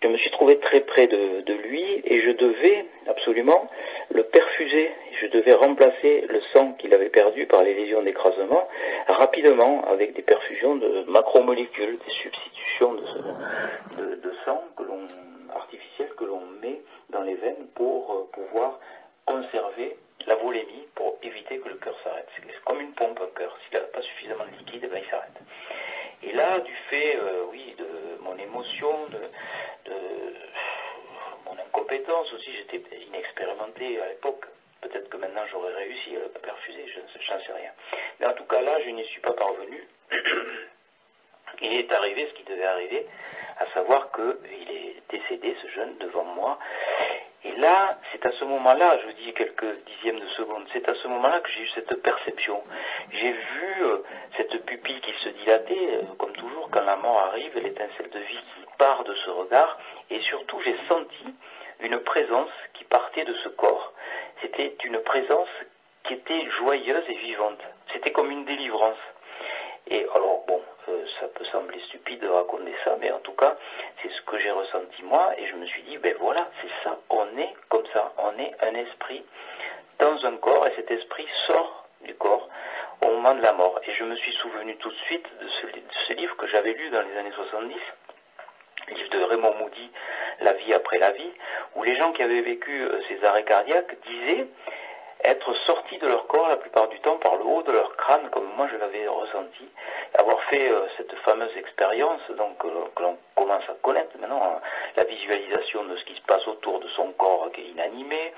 je me suis trouvé très près de, lui et je devais absolument le perfuser. Je devais remplacer le sang qu'il avait perdu par les lésions d'écrasement rapidement avec des perfusions de macromolécules, des substitutions de, sang artificiel que l'on met dans les veines pour euh, pouvoir conserver la volémie pour éviter que le cœur s'arrête. C'est comme une pompe un cœur. S'il n'a pas suffisamment de liquide, ben, il s'arrête. Et là, du fait, euh, oui, de mon émotion, de, de mon incompétence aussi, j'étais inexpérimenté à l'époque. Peut-être que maintenant j'aurais réussi à le perfuser, je ne sais- j'en sais rien. Mais en tout cas, là, je n'y suis pas parvenu. Il est arrivé ce qui devait arriver, à savoir qu'il est décédé, ce jeune, devant moi. Et là, c'est à ce moment-là, je vous dis quelques dixièmes de seconde, c'est à ce moment-là que j'ai eu cette perception. J'ai vu euh, cette pupille qui se dilatait, euh, comme toujours, quand la mort arrive, l'étincelle de vie qui part de ce regard, et surtout j'ai senti une présence qui partait de ce corps. C'était une présence qui était joyeuse et vivante. C'était comme une délivrance. Et alors, bon, ça peut sembler stupide de raconter ça, mais en tout cas, c'est ce que j'ai ressenti moi, et je me suis dit, ben voilà, c'est ça, on est comme ça, on est un esprit dans un corps, et cet esprit sort du corps au moment de la mort. Et je me suis souvenu tout de suite de ce, livre que j'avais lu dans les années 70, livre de Raymond Moody, La vie après la vie, où les gens qui avaient vécu euh, ces arrêts cardiaques disaient être sortis de leur corps la plupart du temps par le haut de leur crâne, comme moi je l'avais ressenti, avoir fait euh, cette fameuse expérience donc que l'on- que l'on commence à connaître maintenant, hein, la visualisation de ce qui se passe autour de son corps qui est inanimé,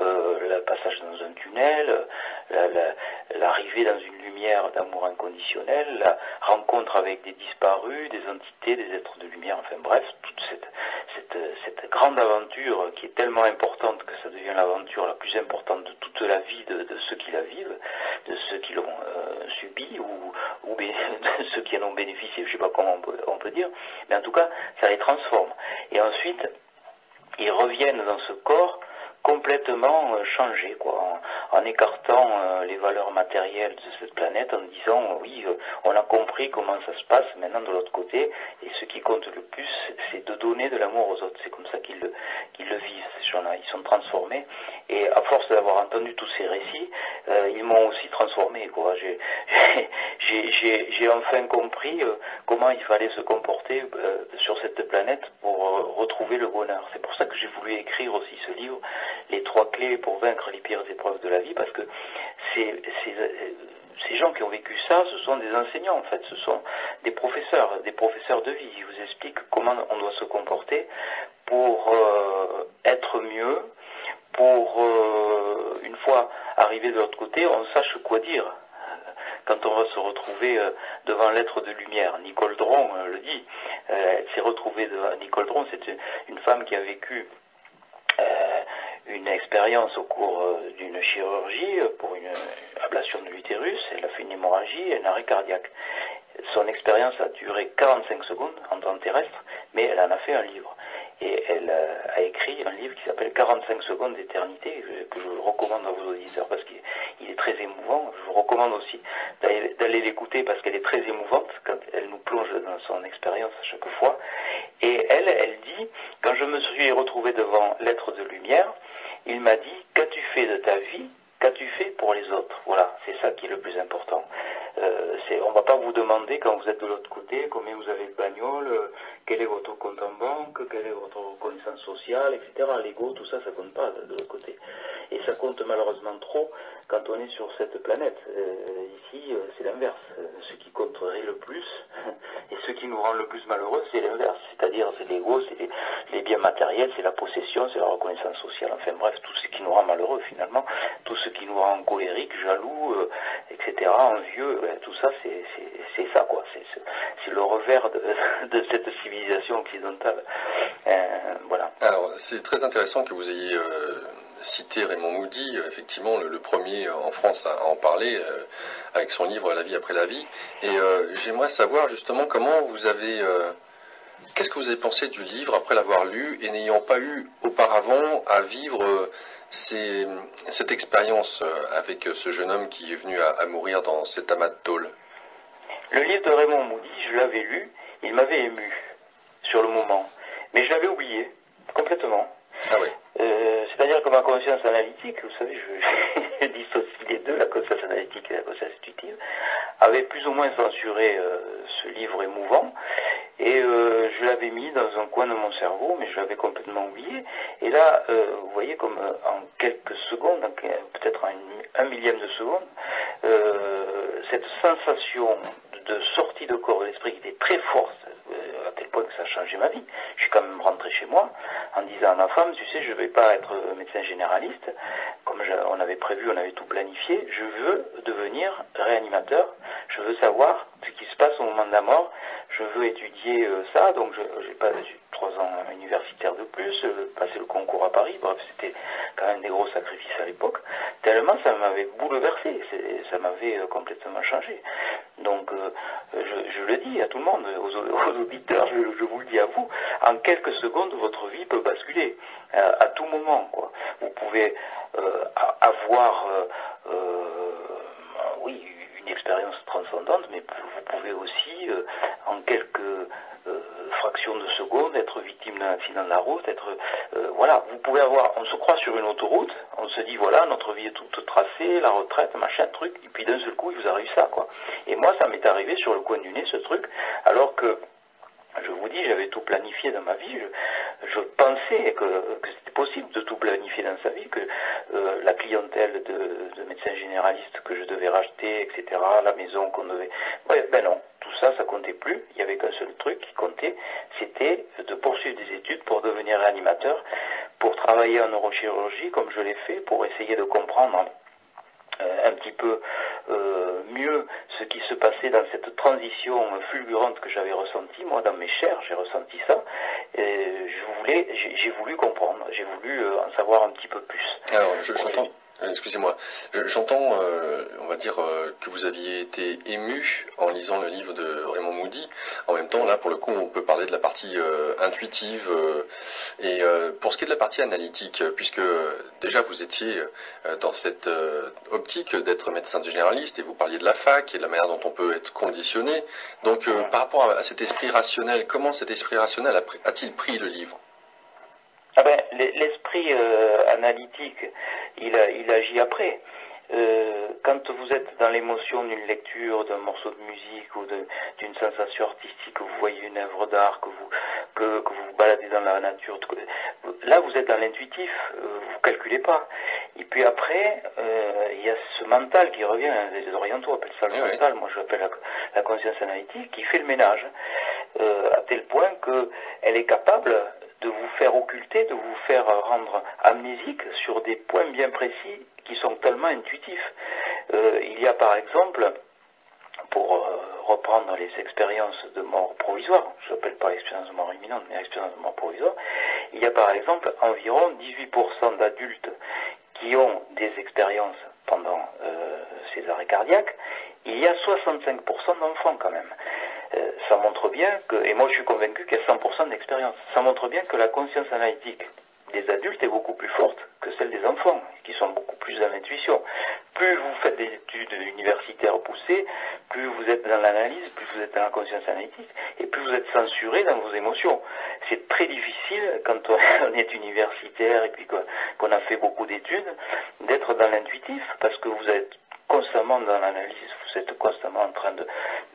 euh, le passage dans un tunnel, la- la- l'arrivée dans une lumière d'amour inconditionnel, la rencontre avec des disparus, des entités, des êtres de lumière, enfin bref, toute cette, cette, cette grande aventure qui est tellement importante que ça devient l'aventure la plus importante de toute la vie de, de ceux qui la vivent, de ceux qui l'ont euh, subi ou, ou de ceux qui en ont bénéficié, je sais pas comment on peut, on peut dire, mais en tout cas, ça les transforme. Et ensuite, ils reviennent dans ce corps complètement euh, changé, quoi, en, écartant euh, les valeurs matérielles de cette planète, en disant oui, euh, on a compris comment ça se passe maintenant de l'autre côté, et ce qui compte le plus, c'est de donner de l'amour aux autres. C'est comme ça qu'ils le, qu'ils le vivent, ces gens-là. Ils sont transformés, et à force d'avoir entendu tous ces récits, euh, ils m'ont aussi transformé, quoi. J'ai, j'ai, j'ai, j'ai enfin compris euh, comment il fallait se comporter euh, sur cette planète pour euh, retrouver le bonheur. C'est pour ça que j'ai voulu écrire aussi ce livre, Les trois clés pour vaincre les pires épreuves de la vie, parce que c'est, c'est, euh, ces gens qui ont vécu ça, ce sont des enseignants en fait, ce sont des professeurs, des professeurs de vie. Ils vous expliquent comment on doit se comporter pour euh, être mieux, pour euh, une fois arrivé de l'autre côté, on sache quoi dire quand on va se retrouver euh, devant l'être de lumière. Nicole Dron euh, le dit. Euh, elle s'est retrouvée devant Nicole Dron, c'est une, femme qui a vécu une expérience au cours d'une chirurgie pour une ablation de l'utérus. Elle a fait une hémorragie et un arrêt cardiaque. Son expérience a duré 45 secondes en temps terrestre, mais elle en a fait un livre. Et elle euh, a écrit un livre qui s'appelle 45 secondes d'éternité, que- je recommande à vos auditeurs parce qu'il il est très émouvant. Je vous recommande aussi d'aller l'écouter parce qu'elle est très émouvante quand elle nous plonge dans son expérience à chaque fois. Et elle, elle dit, quand je me suis retrouvé devant l'être de lumière, il m'a dit, qu'as-tu fait de ta vie? Qu'as-tu fait pour les autres? Voilà, c'est ça qui est le plus important. Euh, on ne va pas vous demander quand vous êtes de l'autre côté combien vous avez de bagnole, euh, quel est votre compte en banque, quelle est votre reconnaissance sociale, etc. L'ego, tout ça, ça compte pas de, l'autre côté. Et ça compte malheureusement trop quand on est sur cette planète. Euh, ici, euh, c'est l'inverse. Euh, Ce qui compterait le plus et ce qui nous rend le plus malheureux, c'est l'inverse. C'est-à-dire, c'est l'ego, c'est les, biens matériels, c'est la possession, c'est la reconnaissance sociale. Enfin bref, tout ce qui nous rend malheureux finalement, tout ce qui nous rend colériques, jaloux, etc., envieux, ben, tout ça, c'est c'est- ça quoi. C'est le revers de, cette civilisation occidentale. Euh, voilà. Alors, c'est très intéressant que vous ayez euh, cité Raymond Moody, euh, effectivement le, premier en France à, en parler avec son livre La vie après la vie. Et j'aimerais savoir justement comment vous avez, qu'est-ce que vous avez pensé du livre après l'avoir lu et n'ayant pas eu auparavant à vivre cette expérience avec ce jeune homme qui est venu à, à mourir dans cet amas de tôle? Le livre de Raymond Moody, je l'avais lu, il m'avait ému sur le moment. Mais je l'avais oublié, complètement. Ah oui. Euh, C'est-à-dire que ma conscience analytique, vous savez, je, je dissocie les deux, la conscience analytique et la conscience intuitive, avait plus ou moins censuré euh, ce livre émouvant. Et euh, je l'avais mis dans un coin de mon cerveau, mais je l'avais complètement oublié. Et là, vous voyez, comme en quelques secondes, peut-être en une- un millième de seconde, cette sensation de sortie de corps de l'esprit qui était très forte, euh, à tel point que ça a changé ma vie. Je suis quand même rentré chez moi en disant à ma femme, tu sais, je ne vais pas être médecin généraliste, comme on avait prévu, on avait tout planifié, je veux devenir réanimateur, je veux savoir ce qui se passe au moment de la mort, je veux étudier euh, ça, donc j'ai pas trois ans universitaires de plus, euh, passer le concours à Paris, bref, c'était quand même des gros sacrifices à l'époque, tellement ça m'avait bouleversé, ça m'avait euh, complètement changé. Donc euh, je, je le dis à tout le monde, aux, aux auditeurs, je, je vous le dis à vous, en quelques secondes, votre vie peut basculer, euh, à tout moment. Quoi. Vous pouvez euh, avoir, oui, une expérience transcendante, mais vous pouvez aussi, euh, en quelques euh, fractions de secondes, être victime d'un accident de la route, être, euh, voilà, vous pouvez avoir, on se croit sur une autoroute, on se dit, voilà, notre vie est toute tracée, la retraite, machin, truc, et puis d'un seul coup, il vous arrive ça, quoi. Et moi, ça m'est arrivé sur le coin du nez, ce truc, alors que, je vous dis, j'avais tout planifié dans ma vie. Je, pensais que, c'était possible de tout planifier dans sa vie, que euh, la clientèle de, de médecins généralistes que je devais racheter, etc., la maison qu'on devait... Ouais, ben non, tout ça, ça comptait plus. Il y avait qu'un seul truc qui comptait, c'était de poursuivre des études pour devenir réanimateur, pour travailler en neurochirurgie comme je l'ai fait, pour essayer de comprendre euh, un petit peu mieux ce qui se passait dans cette transition fulgurante que j'avais ressentie, moi dans mes chairs, j'ai ressenti ça, et je voulais, j'ai voulu comprendre, j'ai voulu euh, en savoir un petit peu plus. Alors, euh, excusez-moi, Je- j'entends, euh, on va dire, euh, que vous aviez été ému en lisant le livre de Raymond Moody. En même temps, là, pour le coup, on peut parler de la partie euh, intuitive. euh, et euh, pour ce qui est de la partie analytique, euh, puisque euh, déjà vous étiez euh, dans cette euh, optique d'être médecin généraliste et vous parliez de la fac et de la manière dont on peut être conditionné. Donc, euh, par rapport à, cet esprit rationnel, comment cet esprit rationnel a-t-il pris le livre? Ah ben, l'e- l'esprit euh, analytique, il, a- il agit après. Euh, quand vous êtes dans l'émotion d'une lecture, d'un morceau de musique ou d'une sensation artistique, que vous voyez une œuvre d'art, que vous, que, que vous vous baladez dans la nature, là vous êtes dans l'intuitif, euh, vous calculez pas. Et puis après, euh, il y a ce mental qui revient, hein, les orientaux appellent ça le Oui, mental, moi je l'appelle la, la conscience analytique, qui fait le ménage, euh, à tel point qu'elle est capable de vous faire occulter, de vous faire rendre amnésique sur des points bien précis qui sont tellement intuitifs. Euh, il y a par exemple, pour euh, reprendre les expériences de mort provisoire, je n'appelle pas l'expérience de mort imminente, mais l'expérience de mort provisoire, il y a par exemple environ 18% d'adultes qui ont des expériences pendant euh, ces arrêts cardiaques, il y a 65% d'enfants quand même. Euh, ça montre bien que, et moi je suis convaincu qu'il y a 100% d'expérience, ça montre bien que la conscience analytique des adultes est beaucoup plus forte que celle des enfants, qui sont beaucoup plus dans l'intuition. Plus vous faites des études universitaires poussées, plus vous êtes dans l'analyse, plus vous êtes dans la conscience analytique, et plus vous êtes censuré dans vos émotions. C'est très difficile quand on est universitaire et puis qu'on qu'on a fait beaucoup d'études, d'être dans l'intuitif, parce que vous êtes constamment dans l'analyse, vous êtes constamment en train de,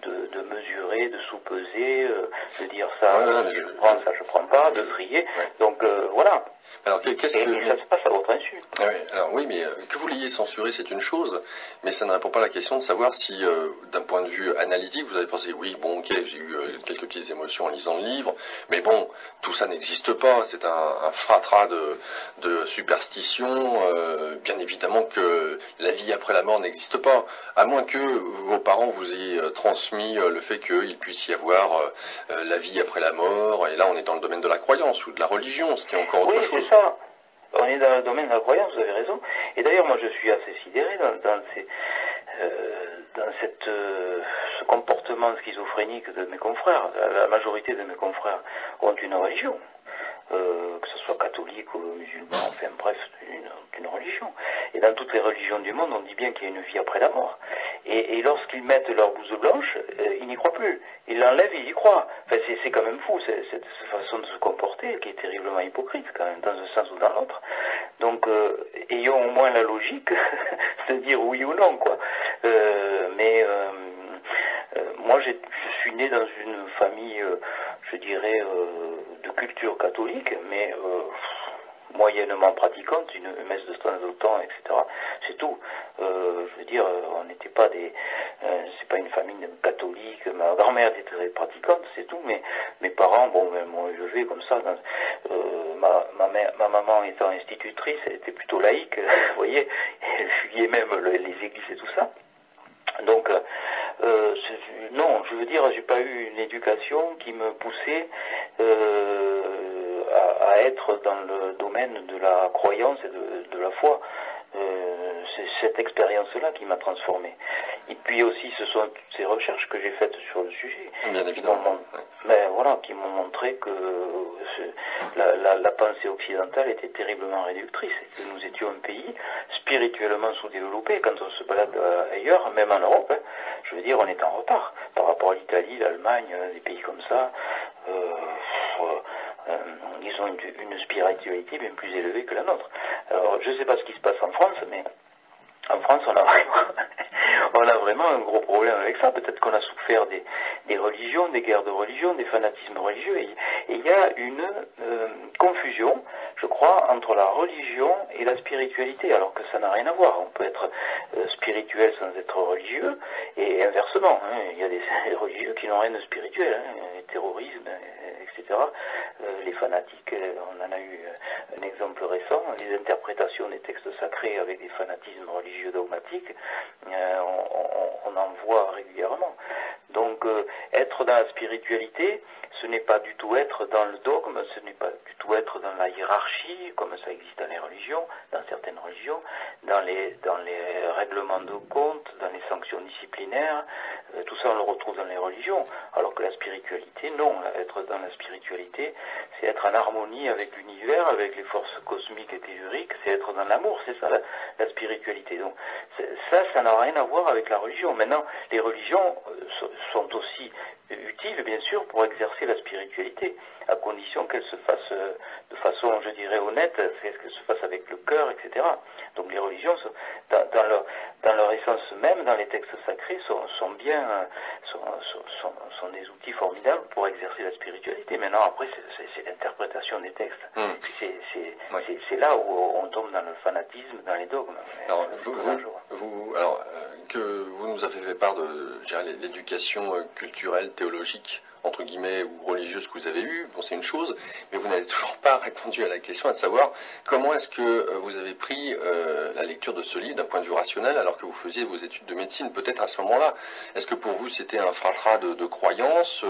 de, de mesurer, de sous-peser, euh, de dire ça, mais je prends, ça je prends pas, de trier. Ouais. Donc euh, voilà. Alors, qu'est-ce Et, que... et ça se passe à votre insu. Ah oui, alors oui, mais euh, que vous l'ayez censuré, c'est une chose, mais ça ne répond pas à la question de savoir si, euh, d'un point de vue analytique, vous avez pensé, oui, bon, ok, j'ai eu euh, quelques petites émotions en lisant le livre, mais bon, tout ça n'existe pas, c'est un, un fratras de, de superstitions, euh, bien évidemment que la vie après la mort n'existe pas, à moins que vos parents vous ayez euh, transmis euh, le fait qu'il puisse y avoir euh, euh, la vie après la mort, et là on est dans le domaine de la croyance ou de la religion, ce qui est encore autre Oui, chose. c'est ça. On est dans le domaine de la croyance, vous avez raison. Et d'ailleurs, moi, je suis assez sidéré dans, dans, ces, euh, dans cette, euh, ce comportement schizophrénique de mes confrères. La majorité de mes confrères ont une religion, euh, que ce soit catholique ou musulman, enfin bref, une, une religion. Et dans toutes les religions du monde, on dit bien qu'il y a une vie après la mort. Et, lorsqu'ils mettent leur blouse blanche, euh, ils n'y croient plus. Ils l'enlèvent, ils y croient. Enfin, c'est quand même fou, cette façon de se comporter, qui est terriblement hypocrite, quand même, dans un sens ou dans l'autre. Donc, euh, ayons au moins la logique de dire oui ou non, quoi. Euh, mais moi, je suis né dans une famille, je dirais, de culture catholique, mais moyennement pratiquante, une messe de temps en temps, etc. C'est tout. Euh, je veux dire, on n'était pas des, euh, c'est pas une famille catholique. Ma grand-mère était très pratiquante, c'est tout. Mais mes parents, bon, m'ont élevé comme ça. euh, ma, ma, mère, ma maman étant institutrice, elle était plutôt laïque, vous voyez. Elle fuyait même les églises et tout ça. Donc, euh, non, je veux dire, j'ai pas eu une éducation qui me poussait euh, à, à, être dans le domaine de la croyance et de, de la foi. Euh, c'est cette expérience-là qui m'a transformé. Et puis aussi, ce sont toutes ces recherches que j'ai faites sur le sujet. Bien évidemment. Mais voilà, qui m'ont montré que la, la, la, pensée occidentale était terriblement réductrice et que nous étions un pays spirituellement sous-développé. Quand on se balade euh, ailleurs, même en Europe, hein, je veux dire, on est en retard par rapport à l'Italie, l'Allemagne, des pays comme ça. Euh, euh, ils ont une, spiritualité bien plus élevée que la nôtre. Alors, je ne sais pas ce qui se passe en France, mais en France, on a vraiment, on a vraiment un gros problème avec ça. Peut-être qu'on a souffert des, religions, des guerres de religion, des fanatismes religieux. Et, il y a une euh, confusion, je crois, entre la religion et la spiritualité, alors que ça n'a rien à voir. On peut être euh, spirituel sans être religieux, et inversement. Hein. il y a des, religieux qui n'ont rien de spirituel, hein, terrorisme, etc. Euh, les fanatiques, on en a eu un exemple récent, les interprétations des textes sacrés avec des fanatismes religieux dogmatiques, euh, on, en voit régulièrement. Donc euh, être dans la spiritualité, ce n'est pas du tout être dans le dogme, ce n'est pas du tout être dans la hiérarchie, comme ça existe dans les religions, dans certaines religions, dans les, règlements de compte, dans les sanctions disciplinaires, euh, tout ça on le retrouve dans les religions, alors que la spiritualité, non, être dans la spiritualité, c'est être en harmonie avec l'univers, avec les forces cosmiques et telluriques, c'est être dans l'amour, c'est ça la, la, spiritualité. Donc ça, ça n'a rien à voir avec la religion. Maintenant, les religions euh, sont aussi utiles, bien sûr, pour exercer la spiritualité, à condition qu'elles se fassent euh, de façon, je dirais, honnête, qu'elles se fassent avec le cœur, etc. Donc les religions, dans, dans, leur, dans leur essence même, dans les textes sacrés, sont, sont bien, sont, sont, sont, des outils formidables pour exercer la spiritualité. Maintenant, après, c'est l'interprétation des textes. Hmm. C'est là où on tombe dans le fanatisme, dans les dogmes. Alors, vous, vous, alors euh, que vous nous avez fait part de l'éducation euh, culturelle, théologique, entre guillemets, ou religieuse que vous avez eue, bon, c'est une chose, mais vous n'avez toujours pas répondu à la question à savoir comment est-ce que euh, vous avez pris euh, la lecture de ce livre d'un point de vue rationnel alors que vous faisiez vos études de médecine, peut-être à ce moment-là. Est-ce que pour vous c'était un fratras de, de croyances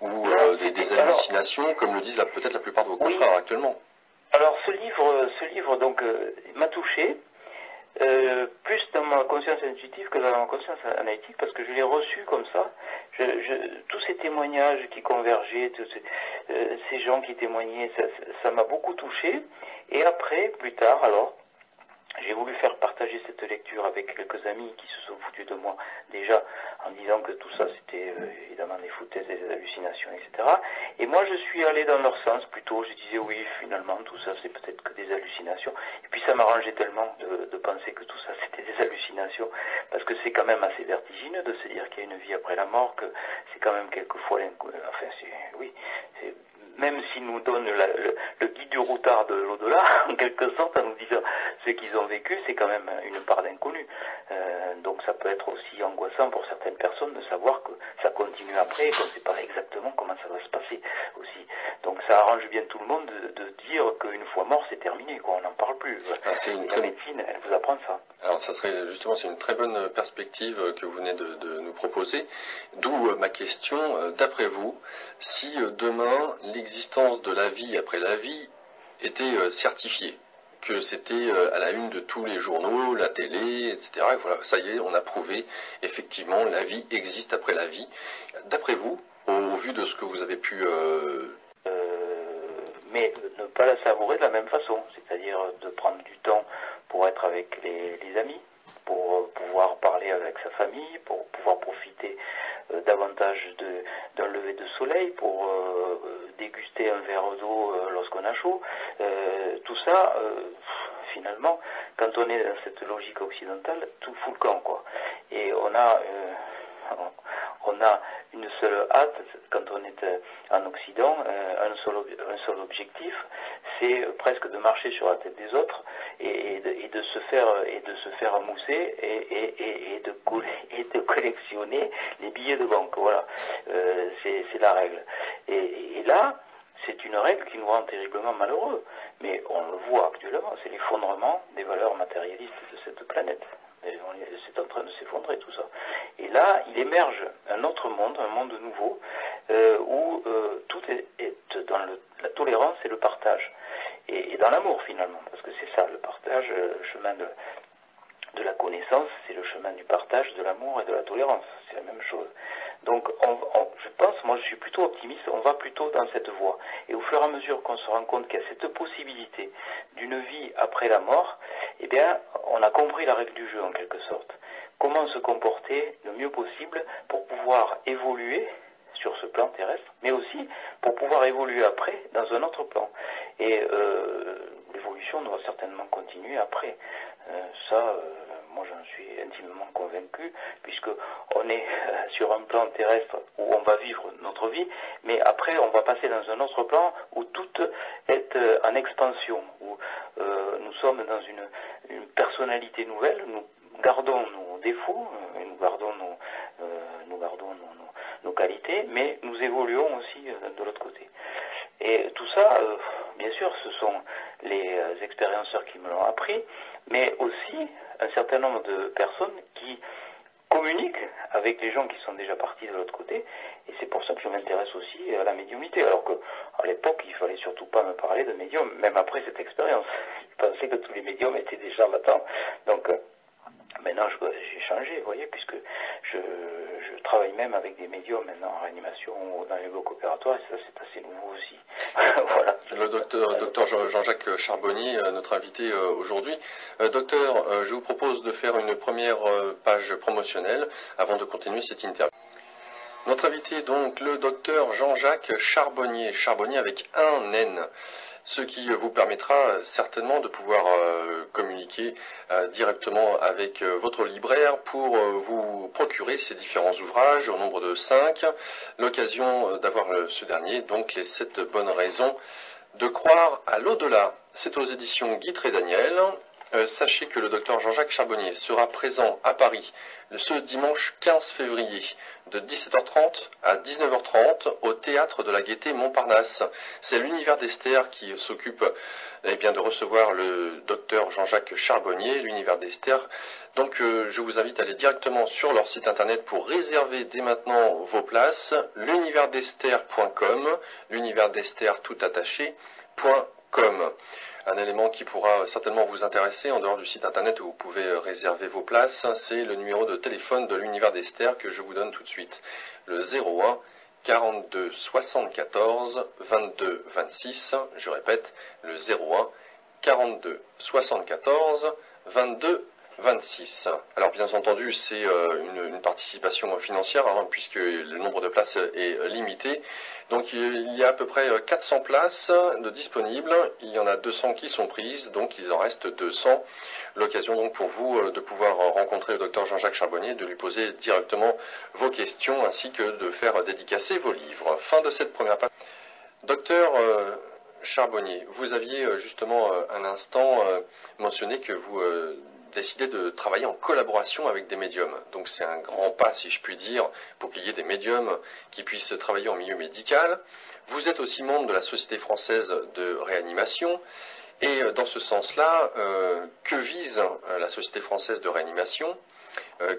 ou des, hallucinations, comme le disent peut-être la plupart de vos confrères actuellement? Alors ce livre, ce livre donc m'a touché euh, plus dans ma conscience intuitive que dans ma conscience analytique, parce que je l'ai reçu comme ça. Je, je, tous ces témoignages qui convergeaient, tous ces, euh, ces gens qui témoignaient, ça m'a beaucoup touché. Et après, plus tard, alors, j'ai voulu faire partager cette lecture avec quelques amis qui se sont foutus de moi déjà en disant que tout ça c'était euh, évidemment des foutaises, des hallucinations, etc. Et moi je suis allé dans leur sens plutôt, je disais oui finalement tout ça c'est peut-être que des hallucinations. Et puis ça m'arrangeait tellement de, de, penser que tout ça c'était des hallucinations parce que c'est quand même assez vertigineux de se dire qu'il y a une vie après la mort, que c'est quand même quelquefois, enfin c'est, oui, c'est même s'ils nous donnent le, guide du routard de l'au-delà, en quelque sorte, en nous disant ce qu'ils ont vécu, c'est quand même une part d'inconnu. Euh, donc ça peut être aussi angoissant pour certaines personnes de savoir que ça continue après et qu'on ne sait pas exactement comment ça va se passer aussi. Donc ça arrange bien tout le monde de, dire qu'une fois mort, c'est terminé, quoi, on n'en parle plus. Ah, la médecine, elle vous apprend ça. Alors ça serait justement, c'est une très bonne perspective que vous venez de, de nous proposer. D'où euh, ma question, euh, d'après vous, si demain l'existence de la vie après la vie était certifiée, que c'était euh, à la une de tous les journaux, la télé, etc. Ça y est, on a prouvé effectivement la vie existe après la vie. D'après vous, au, vu de ce que vous avez pu euh, euh, mais ne pas la savourer de la même façon, c'est-à-dire de prendre du temps pour être avec les, amis, pour pouvoir parler avec sa famille, pour pouvoir profiter davantage d'un lever de soleil, pour déguster un verre d'eau lorsqu'on a chaud. tout ça, finalement, quand on est dans cette logique occidentale, tout fout le camp, quoi. Et on a on a une seule hâte quand on est euh, en Occident, euh, un seul, objectif, c'est presque de marcher sur la tête des autres et, de, se faire et de se faire mousser et, de, collectionner les billets de banque. Voilà, euh, c'est la règle. Et, là, c'est une règle qui nous rend terriblement malheureux. Mais on le voit actuellement, c'est l'effondrement des valeurs matérialistes de cette planète. C'est en train de s'effondrer tout ça. Et là, il émerge un autre monde, un monde nouveau, euh, où euh, tout est, dans la tolérance et le partage. Et, dans l'amour finalement, parce que c'est ça, le partage, euh, le chemin de la connaissance, c'est le chemin du partage, de l'amour et de la tolérance. C'est la même chose. Donc, je pense, moi je suis plutôt optimiste, on va plutôt dans cette voie. Et au fur et à mesure qu'on se rend compte qu'il y a cette possibilité d'une vie après la mort, eh bien, on a compris la règle du jeu en quelque sorte. Comment se comporter le mieux possible pour pouvoir évoluer sur ce plan terrestre, mais aussi pour pouvoir évoluer après dans un autre plan. Et euh, l'évolution doit certainement continuer après. Euh, ça, euh, moi j'en suis intimement convaincu, puisque on est sur un plan terrestre où on va vivre notre vie, mais après on va passer dans un autre plan où tout est en expansion, où nous sommes dans une, personnalité nouvelle, nous gardons nos défauts, et nous gardons nos, qualités, mais nous évoluons aussi de l'autre côté. Et tout ça, bien sûr, ce sont les expérienceurs qui me l'ont appris, mais aussi un certain nombre de personnes qui communiquent avec les gens qui sont déjà partis de l'autre côté, et c'est pour ça que je m'intéresse aussi à la médiumité, alors qu'à l'époque, il fallait surtout pas me parler de médium, même après cette expérience. Je pensais que tous les médiums étaient déjà là Donc, euh, maintenant, j'ai changé, vous voyez, puisque je, travaille même avec des médiums maintenant en réanimation ou dans les blocs opératoires, et ça, c'est assez nouveau aussi. voilà. Le docteur, docteur Jean-Jacques Charbonnier, euh, notre invité euh, aujourd'hui. Euh, docteur, je vous propose de faire une première page promotionnelle avant de continuer cette interview. Notre invité est donc le docteur Jean-Jacques Charbonnier, Charbonnier avec un N ce qui vous permettra certainement de pouvoir euh, communiquer euh, directement avec euh, votre libraire pour vous procurer ces différents ouvrages au nombre de cinq, l'occasion d'avoir ce dernier, donc les sept bonnes raisons de croire à l'au-delà. C'est aux éditions Guy et Daniel. Sachez que le docteur Jean-Jacques Charbonnier sera présent à Paris ce dimanche 15 février de 17h30 à 19h30 au théâtre de la Gaîté Montparnasse. C'est l'univers d'Esther qui s'occupe eh bien, de recevoir le docteur Jean-Jacques Charbonnier, l'univers d'Esther. Donc euh, je vous invite à aller directement sur leur site internet pour réserver dès maintenant vos places, l'universd'Esther.com, l'univers d'Esther tout attaché.com un élément qui pourra certainement vous intéresser en dehors du site internet où vous pouvez euh, réserver vos places, c'est le numéro de téléphone de l'univers d'Esther que je vous donne tout de suite. Le 01 42 74 22 26. Je répète, le 01 42 74 22 26. Alors bien entendu, c'est euh, une, participation financière hein, puisque le nombre de places est limité. Donc il y a à peu près 400 places de disponibles. Il y en a 200 qui sont prises, donc il en reste 200. L'occasion donc pour vous euh, de pouvoir rencontrer le docteur Jean-Jacques Charbonnier, de lui poser directement vos questions ainsi que de faire dédicacer vos livres. Fin de cette première page. Docteur euh, Charbonnier, vous aviez justement un instant mentionné que vous décidé de travailler en collaboration avec des médiums. Donc c'est un grand pas, si je puis dire, pour qu'il y ait des médiums qui puissent travailler en milieu médical. Vous êtes aussi membre de la Société française de réanimation. Et euh, dans ce sens-là, euh, que vise euh, la Société française de réanimation?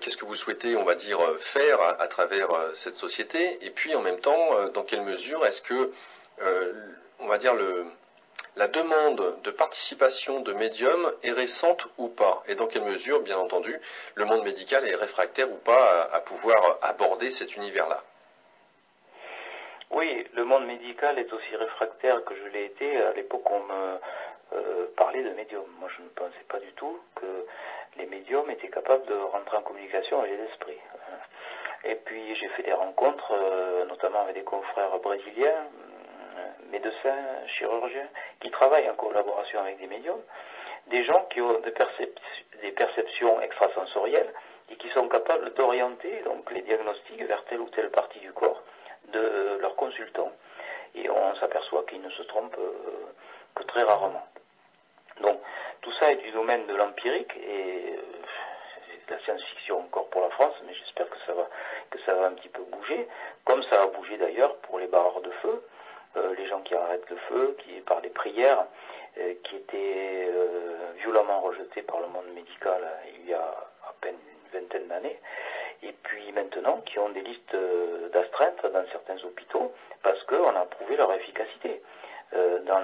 Qu'est-ce que vous souhaitez, on va dire, faire à, travers cette société? Et puis, en même temps, dans quelle mesure est-ce que, on va dire, le, la demande de participation de médiums est récente ou pas? Et dans quelle mesure, bien entendu, le monde médical est réfractaire ou pas à, pouvoir aborder cet univers-là? Oui, le monde médical est aussi réfractaire que je l'ai été à l'époque où on me euh, parlait de médiums. Moi, je ne pensais pas du tout que les médiums étaient capables de rentrer en communication avec les esprits. Et puis j'ai fait des rencontres, notamment avec des confrères brésiliens, médecins, chirurgiens, qui travaillent en collaboration avec des médiums, des gens qui ont des, perceptions extrasensorielles et qui sont capables d'orienter donc les diagnostics vers telle ou telle partie du corps de leurs consultants. Et on s'aperçoit qu'ils ne se trompent que très rarement. Donc tout ça est du domaine de l'empirique et de la science-fiction encore pour la France, mais j'espère que ça va que ça va un petit peu bouger, comme ça a bougé d'ailleurs pour les barreurs de feu, les gens qui arrêtent le feu, qui par les prières, qui étaient violemment rejetés par le monde médical il y a à peine une vingtaine d'années, et puis maintenant qui ont des listes d'astreintes dans certains hôpitaux parce qu'on a prouvé leur efficacité dans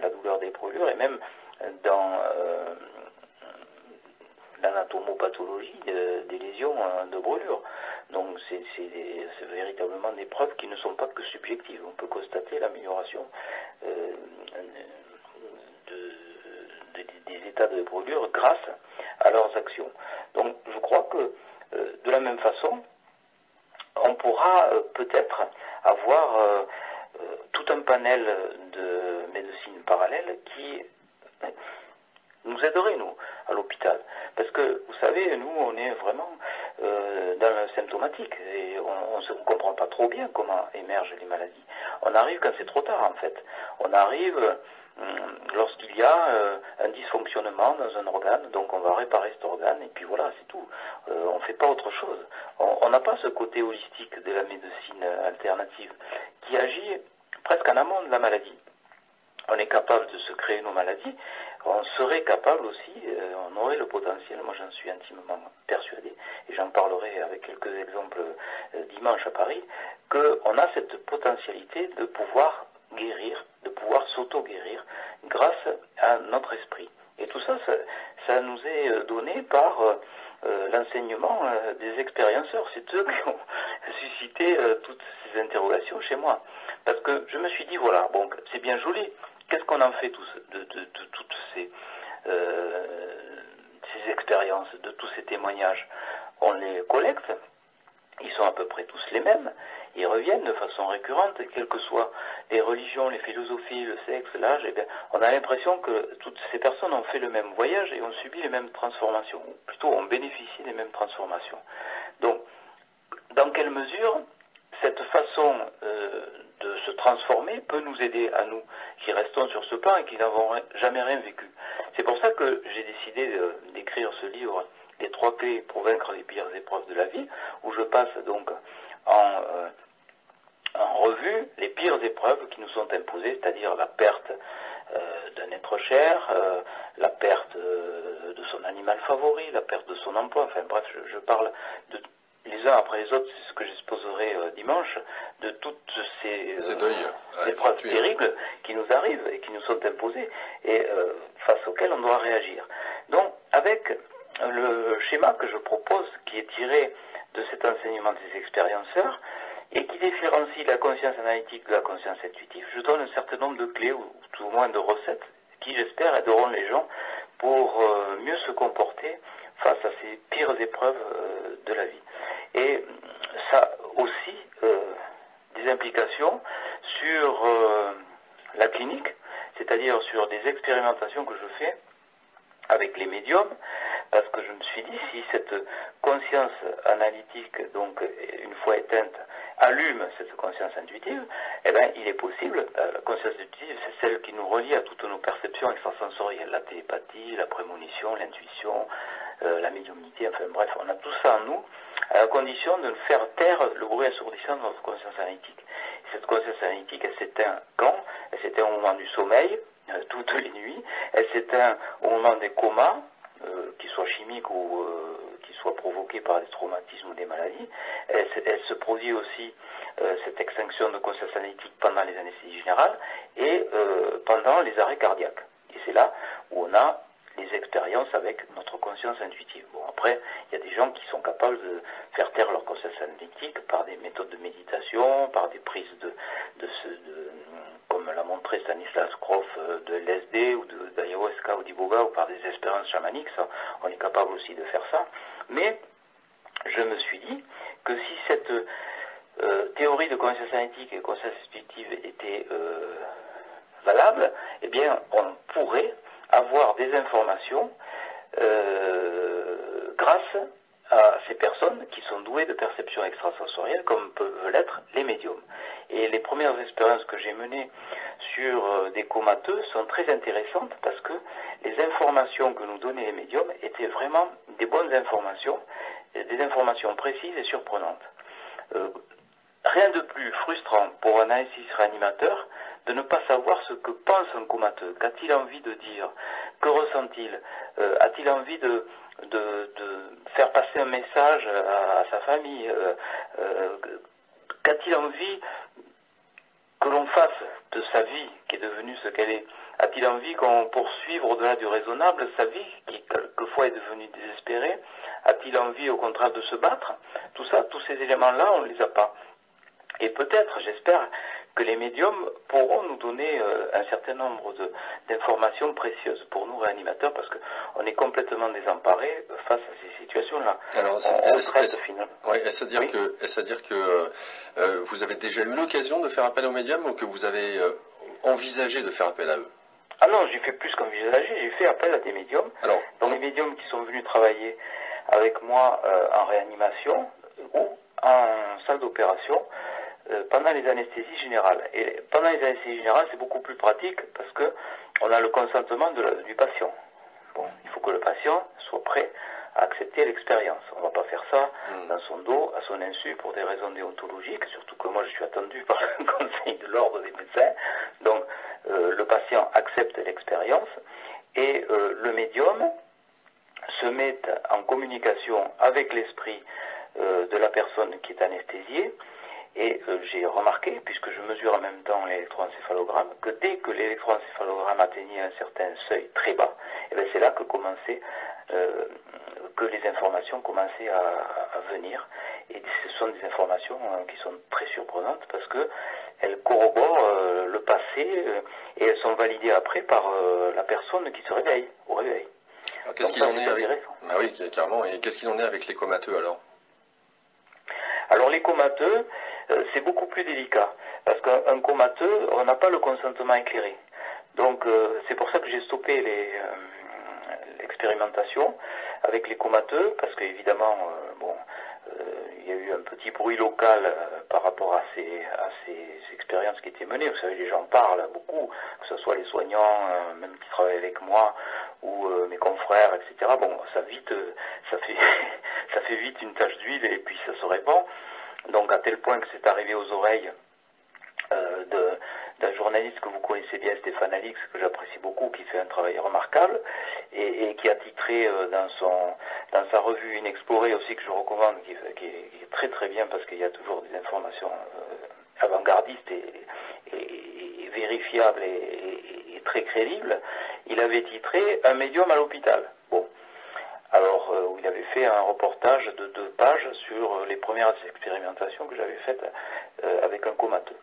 la, douleur des brûlures et même dans l'anatomopathologie des lésions de brûlures. Donc c'est véritablement des preuves qui ne sont pas que subjectives. On peut constater l'amélioration des états de brûlure grâce à leurs actions. Donc je crois que de la même façon, on pourra peut-être avoir tout un panel de médecine parallèle qui nous aiderait, nous, à l'hôpital. Parce que, vous savez, nous, on est vraiment dans le symptomatique et on ne comprend pas trop bien comment émergent les maladies. On arrive quand c'est trop tard, en fait. On arrive lorsqu'il y a un dysfonctionnement dans un organe, donc on va réparer cet organe, et puis voilà, c'est tout. on ne fait pas autre chose. On n'a pas ce côté holistique de la médecine alternative qui agit presque en amont de la maladie. On est capable de se créer nos maladies, on serait capable aussi, on aurait le potentiel, moi j'en suis intimement persuadé, et j'en parlerai avec quelques exemples dimanche à Paris, qu'on a cette potentialité de pouvoir guérir, de pouvoir s'auto-guérir grâce à notre esprit. Et tout ça, ça, nous est donné par l'enseignement des expérienceurs. C'est eux qui ont suscité toutes ces interrogations chez moi. Parce que je me suis dit, voilà, bon, c'est bien joli. Qu'est-ce qu'on en fait tous, de, toutes ces, ces expériences, de tous ces témoignages On les collecte, ils sont à peu près tous les mêmes, ils reviennent de façon récurrente, quelles que soient les religions, les philosophies, le sexe, l'âge, eh on a l'impression que toutes ces personnes ont fait le même voyage et ont subi les mêmes transformations, ou plutôt ont bénéficié des mêmes transformations. Donc, dans quelle mesure cette façon de se transformer peut nous aider à nous qui restons sur ce plan et qui n'avons jamais rien vécu. C'est pour ça que j'ai décidé d'écrire ce livre, Les trois clés pour vaincre les pires épreuves de la vie, où je passe donc en, en revue les pires épreuves qui nous sont imposées, c'est-à-dire la perte d'un être cher, la perte de son animal favori, la perte de son emploi, enfin bref, je, je parle de les uns après les autres, c'est ce que j'exposerai euh, dimanche, de toutes ces, euh, épreuves terribles qui nous arrivent et qui nous sont imposées et euh, face auxquelles on doit réagir. Donc, avec le schéma que je propose, qui est tiré de cet enseignement des expérienceurs, et qui différencie la conscience analytique de la conscience intuitive, je donne un certain nombre de clés, ou tout au moins de recettes, qui, j'espère, aideront les gens pour mieux se comporter face à ces pires épreuves de la vie. Et ça aussi euh, des implications sur euh, la clinique, c'est-à-dire sur des expérimentations que je fais avec les médiums, parce que je me suis dit, si cette conscience analytique, donc une fois éteinte, allume cette conscience intuitive, eh bien, il est possible, la conscience intuitive, c'est celle qui nous relie à toutes nos perceptions extrasensorielles, la télépathie, la prémonition, l'intuition, euh, la médiumnité, enfin bref, on a tout ça en nous, à la condition de faire taire le bruit assourdissant de notre conscience analytique. cette conscience analytique, elle s'éteint quand? Elle s'éteint au moment du sommeil, euh, toutes les nuits, elle s'éteint au moment des comas, euh, qu'ils soient chimiques ou euh, qu'ils soient provoqués par des traumatismes ou des maladies. Elle, elle se produit aussi euh, cette extinction de conscience analytique pendant les anesthésies générales et euh, pendant les arrêts cardiaques. Et c'est là où on a les expériences avec notre conscience intuitive. Bon, après, il y a des gens qui sont capables de faire taire leur conscience analytique par des méthodes de méditation, par des prises de, ce, comme me l'a montré Stanislas Grof de LSD ou d'ayahuasca ou d'iboga ou par des expériences chamaniques, on est capable aussi de faire ça. Mais je me suis dit que si cette théorie de conscience analytique et conscience intuitive était valable, eh bien, on pourrait avoir des informations grâce à ces personnes qui sont douées de perception extrasensorielle, comme peuvent l'être les médiums. Et les premières expériences que j'ai menées sur euh, des comateux sont très intéressantes parce que les informations que nous donnaient les médiums étaient vraiment des bonnes informations, des informations précises et surprenantes. Euh, rien de plus frustrant pour un analyste réanimateur de ne pas savoir ce que pense un comateux. Qu'a-t-il envie de dire? Que ressent-il? Euh, A-t-il envie de, faire passer un message à, sa famille? Euh, euh, Qu'a-t-il envie que l'on fasse de sa vie qui est devenue ce qu'elle est? A-t-il envie qu'on poursuive au-delà du raisonnable sa vie qui quelquefois est devenue désespérée? A-t-il envie au contraire de se battre? Tout ça, tous ces éléments-là, on ne les a pas. Et peut-être, j'espère, que les médiums pourront nous donner euh, un certain nombre d'informations précieuses pour nous réanimateurs parce qu'on est complètement désemparés face à ces situations-là. Alors, est-ce à dire que, est à dire que euh, vous avez déjà eu l'occasion de faire appel aux médiums ou que vous avez euh, envisagé de faire appel à eux? Ah non, j'ai fait plus qu'envisager, j'ai fait appel à des médiums. Alors, Donc les médiums qui sont venus travailler avec moi en réanimation ou en salle d'opération euh, pendant les anesthésies générales. Et pendant les anesthésies générales, c'est beaucoup plus pratique parce que on a le consentement du patient. Bon, il faut que le patient soit prêt à accepter l'expérience. On ne va pas faire ça hmm. dans son dos, à son insu, pour des raisons déontologiques, surtout que moi je suis attendu par le conseil de l'ordre des médecins. Donc euh, le patient accepte l'expérience et euh, le médium se met en communication avec l'esprit de la personne qui est anesthésiée et euh, j'ai remarqué, puisque je mesure en même temps l'électroencéphalogramme, que dès que l'électroencéphalogramme atteignait un certain seuil très bas, eh c'est là que commençait, euh, que les informations commençaient à, venir. Et ce sont des informations hein, qui sont très surprenantes parce que elles corroborent euh, le passé et elles sont validées après par la personne qui se réveille au réveil. Qu'est-ce qu'il en est avec... Bah oui, carrément. Et qu'est-ce qu'il en est avec les comateux alors? Alors les comateux, euh, c'est beaucoup plus délicat. Parce qu'un comateux, on n'a pas le consentement éclairé. Donc euh, c'est pour ça que j'ai stoppé euh, l'expérimentation avec les comateux, parce qu'évidemment, bon, il y a eu un petit bruit local par rapport à ces, à ces, expériences qui étaient menées. Vous savez, les gens parlent beaucoup, que ce soit les soignants, même qui travaillent avec moi, ou mes confrères, etc. Bon, ça vite, ça fait, ça fait vite une tache d'huile et puis ça se répand donc à tel point que c'est arrivé aux oreilles euh, d'un journaliste que vous connaissez bien, Stéphane Alix, que j'apprécie beaucoup, qui fait un travail remarquable, et, qui a titré euh, dans, son, dans sa revue Inexplorée aussi, que je recommande, qui, est très très bien parce qu'il y a toujours des informations euh, avant-gardistes et, vérifiables et, très crédibles, il avait titré Un médium à l'hôpital. Alors euh, où il avait fait un reportage de deux pages sur euh, les premières expérimentations que j'avais faites euh, avec un comateux.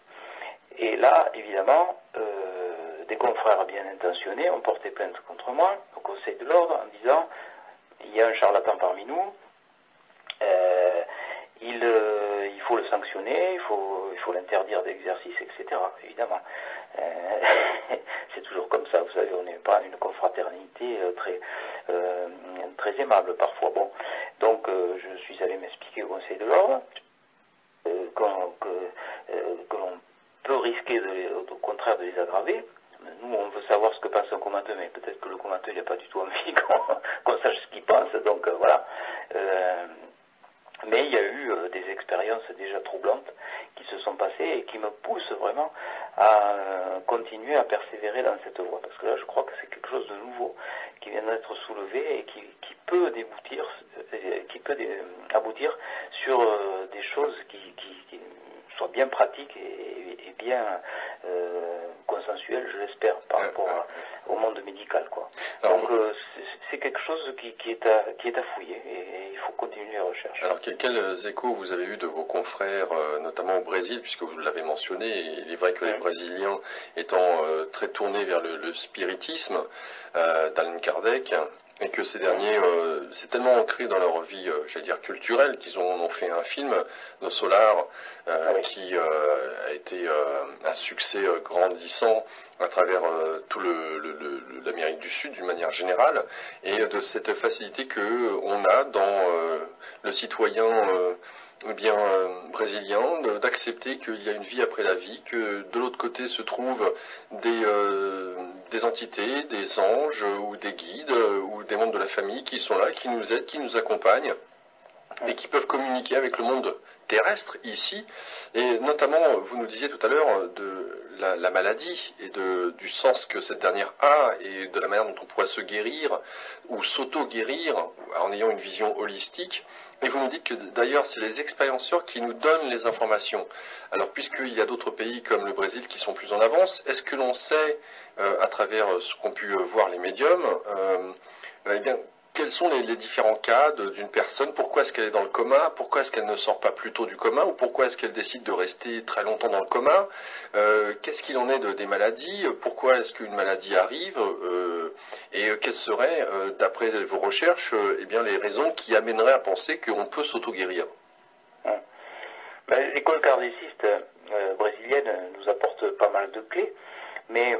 Et là, évidemment, des confrères bien intentionnés ont porté plainte contre moi au Conseil de l'ordre en disant il y a un charlatan parmi nous, il, il, faut le sanctionner, il faut, il faut l'interdire d'exercice, etc. Évidemment. c'est toujours comme ça, vous savez, on n'est pas une confraternité très très aimable parfois. Bon, donc euh, je suis allé m'expliquer au Conseil de l'ordre euh, que, euh, que l'on peut risquer au contraire de les aggraver. Nous, on veut savoir ce que pense un comateux, mais peut-être que le comateux n'a pas du tout envie qu'on sache ce qu'il pense. Donc voilà. mais il y a eu des expériences déjà troublantes qui se sont passées et qui me poussent vraiment à continuer à persévérer dans cette voie. Parce que là, je crois que c'est quelque chose de nouveau qui vient d'être soulevé et qui, peut déboutir, euh, qui peut aboutir sur euh, des choses qui, soient bien pratiques et, bien euh, consensuelles, je l'espère, par rapport au monde médical. Quoi. Donc c'est quelque chose qui, qui, est à, qui est à fouiller et, il faut continuer les recherches. Alors quels échos vous avez eu de vos confrères, euh, notamment au Brésil, puisque vous l'avez mentionné, il est vrai que les Brésiliens étant euh, très tournés vers le, le spiritisme euh, Kardec, et que ces derniers, euh, c'est tellement ancré dans leur vie, euh, j'allais dire culturelle, qu'ils ont, fait un film, No Solar, euh, qui a été un succès grandissant à travers tout l'Amérique du Sud d'une manière générale, et de cette facilité que on a dans le citoyen eh bien, euh, brésilien d'accepter qu'il y a une vie après la vie, que de l'autre côté se trouvent des, euh, des entités, des anges ou des guides euh, ou des membres de la famille qui sont là, qui nous aident, qui nous accompagnent et qui peuvent communiquer avec le monde terrestre ici. Et notamment, vous nous disiez tout à l'heure de la, maladie et de, du sens que cette dernière a et de la manière dont on pourrait se guérir ou s'auto-guérir en ayant une vision holistique. Et vous nous dites que d'ailleurs, c'est les expérienceurs qui nous donnent les informations. Alors, puisqu'il y a d'autres pays comme le Brésil qui sont plus en avance, est-ce que l'on sait, euh, à travers ce qu'ont pu voir les médiums, euh, eh quels sont les, différents cas d'une personne? Pourquoi est-ce qu'elle est dans le coma? Pourquoi est-ce qu'elle ne sort pas plus tôt du coma? Ou pourquoi est-ce qu'elle décide de rester très longtemps dans le coma? Euh, Qu'est-ce qu'il en est de, des maladies? Pourquoi est-ce qu'une maladie arrive? Euh, Et quelles seraient, euh, d'après vos recherches, eh bien, les raisons qui amèneraient à penser qu'on peut s'auto-guérir? Ben, L'école cardéciste brésilienne nous apporte pas mal de clés. Mais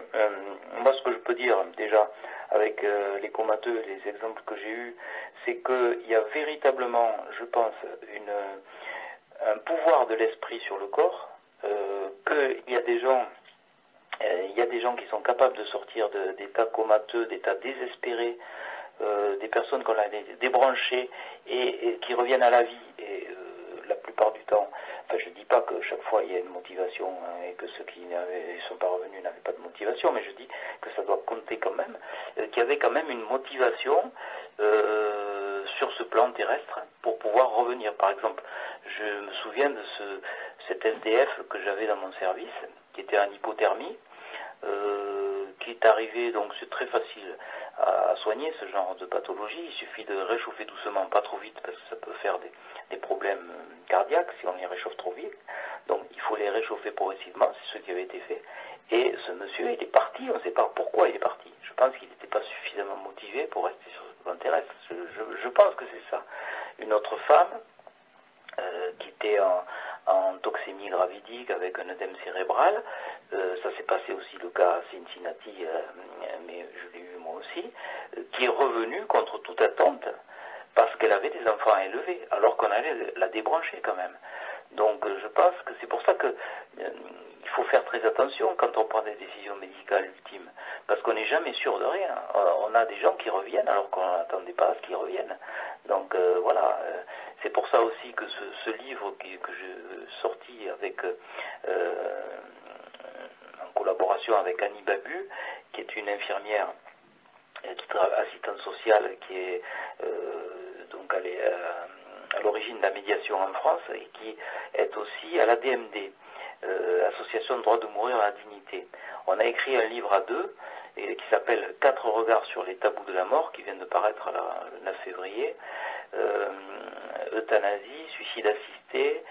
moi, ce que je peux dire déjà, avec euh, les comateux, les exemples que j'ai eus, c'est qu'il y a véritablement, je pense, une, un pouvoir de l'esprit sur le corps, euh, qu'il y a des gens euh, il y a des gens qui sont capables de sortir d'états comateux, d'états désespérés, des personnes qu'on a débranchées et, qui reviennent à la vie. La plupart du temps, je ne dis pas que chaque fois il y a une motivation hein, et que ceux qui ne sont pas revenus n'avaient pas de motivation, mais je dis que ça doit compter quand même, euh, qu'il y avait quand même une motivation euh, sur ce plan terrestre pour pouvoir revenir. Par exemple, je me souviens de ce, cet SDF que j'avais dans mon service, qui était en hypothermie, euh, qui est arrivé, donc c'est très facile à, soigner ce genre de pathologie. Il suffit de réchauffer doucement, pas trop vite, parce que ça peut faire des, problèmes cardiaques si on les réchauffe trop vite. Donc il faut les réchauffer progressivement, c'est ce qui avait été fait. Et ce monsieur, il est parti, on ne sait pas pourquoi il est parti. Je pense qu'il n'était pas suffisamment motivé pour rester sur le plan terrestre. Je, pense que c'est ça. Une autre femme, euh, qui était en, toxémie gravidique avec un œdème cérébral, euh, ça s'est passé aussi le cas à Cincinnati, euh, mais je l'ai eu moi aussi, qui est revenue contre toute attente parce qu'elle avait des enfants à élever, alors qu'on allait la débrancher quand même. Donc je pense que c'est pour ça que il faut faire très attention quand on prend des décisions médicales ultimes, parce qu'on n'est jamais sûr de rien. On a des gens qui reviennent alors qu'on n'attendait pas à ce qu'ils reviennent. Donc euh, voilà, euh, c'est pour ça aussi que ce, livre que j'ai sorti avec euh, en collaboration avec Annie Babu, qui est une infirmière qui travaille assistante sociale, qui est donc elle est à l'origine de la médiation en France et qui est aussi à la DMD, euh, Association de droit de mourir à la dignité. On a écrit un livre à deux et, qui s'appelle Quatre regards sur les tabous de la mort, qui vient de paraître le 9 février. Euh, euthanasie, suicide assisté,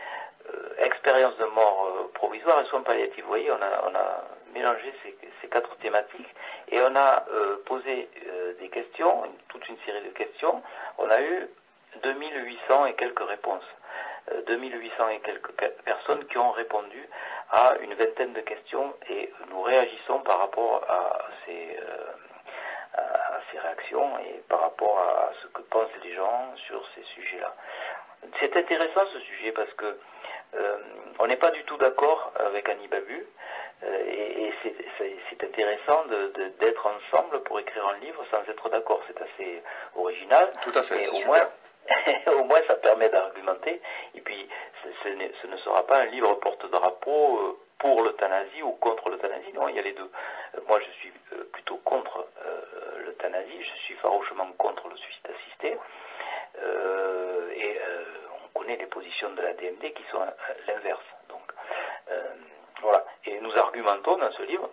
euh, expérience de mort provisoire et soins palliatifs. Vous voyez, on a, on a mélangé ces, ces, quatre thématiques et on a posé des questions, toute une série de questions. On a eu 2800 et quelques réponses. 2800 euh, et quelques personnes qui ont répondu à une vingtaine de questions et nous réagissons par rapport à ces, euh, à ces réactions et par rapport à ce que pensent les gens sur ces sujets-là. C'est intéressant ce sujet parce que euh, on n'est pas du tout d'accord avec Annie Babu et, et c'est intéressant d'être ensemble pour écrire un livre sans être d'accord. C'est assez original. Tout à fait. Au moins, au moins ça permet d'argumenter. Et puis ce, ne sera pas un livre porte-drapeau euh, pour l'euthanasie ou contre l'euthanasie. Non, il y a les deux. Euh, moi, je suis euh, plutôt contre l'euthanasie. Je suis farouchement contre le suicide assisté. et on connaît les positions de la DMD qui sont l'inverse. Donc voilà. Et nous argumentons dans ce livre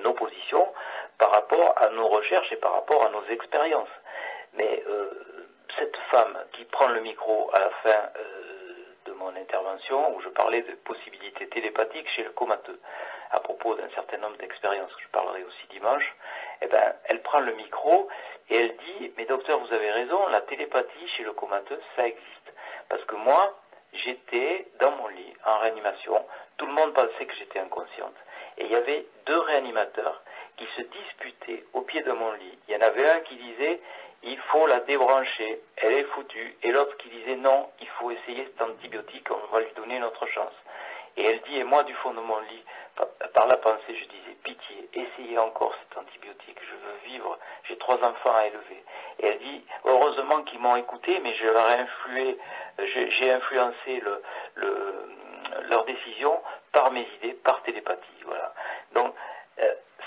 nos positions par rapport à nos recherches et par rapport à nos expériences. Mais cette femme qui prend le micro à la fin de mon intervention, où je parlais de possibilités télépathiques chez le comateux, à propos d'un certain nombre d'expériences que je parlerai aussi dimanche, eh ben, elle prend le micro et elle dit, mais docteur, vous avez raison, la télépathie chez le comateux, ça existe. Parce que moi, j'étais dans mon lit, en réanimation, tout le monde pensait que j'étais inconsciente. Et il y avait deux réanimateurs qui se disputaient au pied de mon lit. Il y en avait un qui disait, il faut la débrancher, elle est foutue, et l'autre qui disait, non, il faut essayer cet antibiotique, on va lui donner une autre chance. Et elle dit, et moi, du fond de mon lit, par la pensée, je disais, pitié, essayez encore cet antibiotique, je veux vivre, j'ai trois enfants à élever. Et elle dit, heureusement qu'ils m'ont écouté, mais je leur ai influé, j'ai influencé leur décision par mes idées, par télépathie. Voilà. Donc, euh,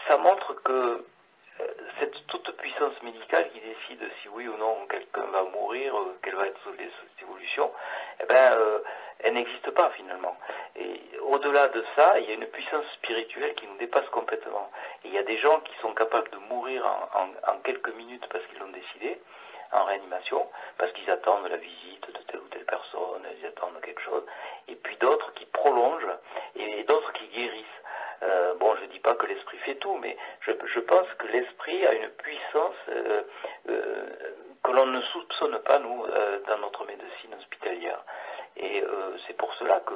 ça montre que euh, cette toute puissance médicale qui décide si oui ou non quelqu'un va mourir, euh, quelle va être cette évolution, eh ben, elle n'existe pas finalement. Et au-delà de ça, il y a une puissance spirituelle qui nous dépasse complètement. Et il y a des gens qui sont capables de mourir en, quelques minutes parce qu'ils l'ont décidé, en réanimation, parce qu'ils attendent la visite de telle ou telle personne, ils attendent quelque chose, et puis d'autres qui prolongent, et d'autres qui guérissent. Euh, bon, je ne dis pas que l'esprit fait tout, mais je, pense que l'esprit a une puissance euh, euh, que l'on ne soupçonne pas, nous, dans notre médecine hospitalière. Et c'est pour cela que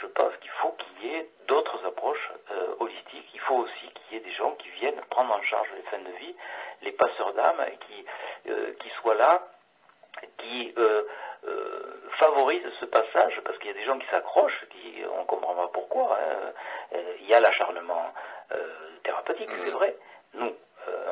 je pense qu'il faut qu'il y ait d'autres approches holistiques. Il faut aussi qu'il y ait des gens qui viennent prendre en charge les fins de vie, les passeurs d'âme, qui, qui soient là, qui favorisent ce passage, parce qu'il y a des gens qui s'accrochent, qui on ne comprend pas pourquoi. Hein. Il y a l'acharnement thérapeutique, c'est vrai. Nous,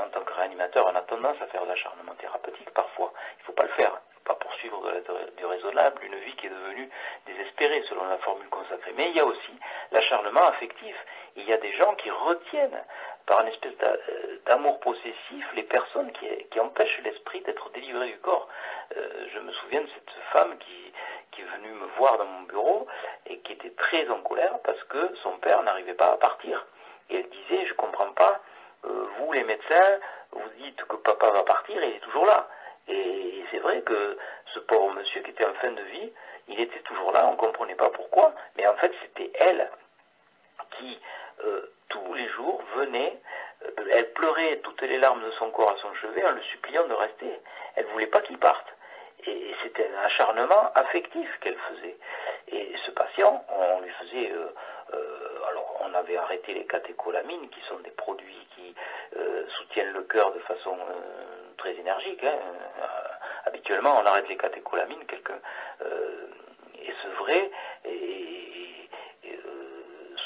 en tant que réanimateur, on a tendance à faire l'acharnement thérapeutique parfois. Il ne faut pas le faire pas poursuivre du raisonnable une vie qui est devenue désespérée selon la formule consacrée. Mais il y a aussi l'acharnement affectif. Il y a des gens qui retiennent par une espèce euh, d'amour possessif les personnes qui, empêchent l'esprit d'être délivré du corps. Euh, je me souviens de cette femme qui, est venue me voir dans mon bureau et qui était très en colère parce que son père n'arrivait pas à partir. Et elle disait, je comprends pas, euh, vous les médecins, vous dites que papa va partir et il est toujours là. Et c'est vrai que ce pauvre monsieur qui était en fin de vie, il était toujours là, on ne comprenait pas pourquoi, mais en fait c'était elle qui euh, tous les jours venait, euh, elle pleurait toutes les larmes de son corps à son chevet en le suppliant de rester. Elle ne voulait pas qu'il parte. Et c'était un acharnement affectif qu'elle faisait. Et ce patient, on lui faisait... Euh, alors, on avait arrêté les catécholamines, qui sont des produits qui soutiennent le cœur de façon très énergique. Hein. Habituellement, on arrête les catécholamines, quelqu'un euh, est vrai et,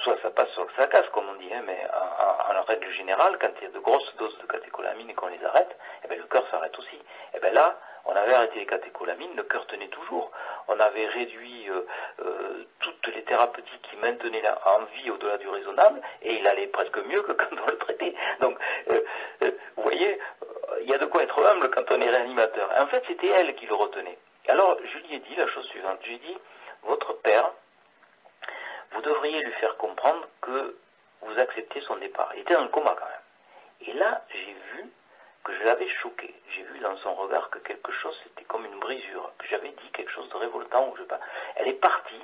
soit ça passe, soit ça casse, comme on dit. Hein, mais en, règle générale, quand il y a de grosses doses de catécholamines et qu'on les arrête, eh ben, le cœur s'arrête aussi. Eh bien là, on avait arrêté les catécholamines, le cœur tenait toujours. On avait réduit toutes les thérapeutiques qui maintenaient la, en vie au-delà du raisonnable, et il allait presque mieux que quand on le traitait. Donc, vous voyez, il y a de quoi être humble quand on est réanimateur. En fait, c'était elle qui le retenait. Alors, je lui ai dit la chose suivante. Je lui ai dit, votre père, vous devriez lui faire comprendre que vous acceptez son départ. Il était dans le coma quand même. Et là, j'ai vu que je l'avais choqué. J'ai vu dans son regard que quelque chose, c'était comme une brisure, j'avais dit quelque chose de révoltant. Ou je pas. Elle est partie.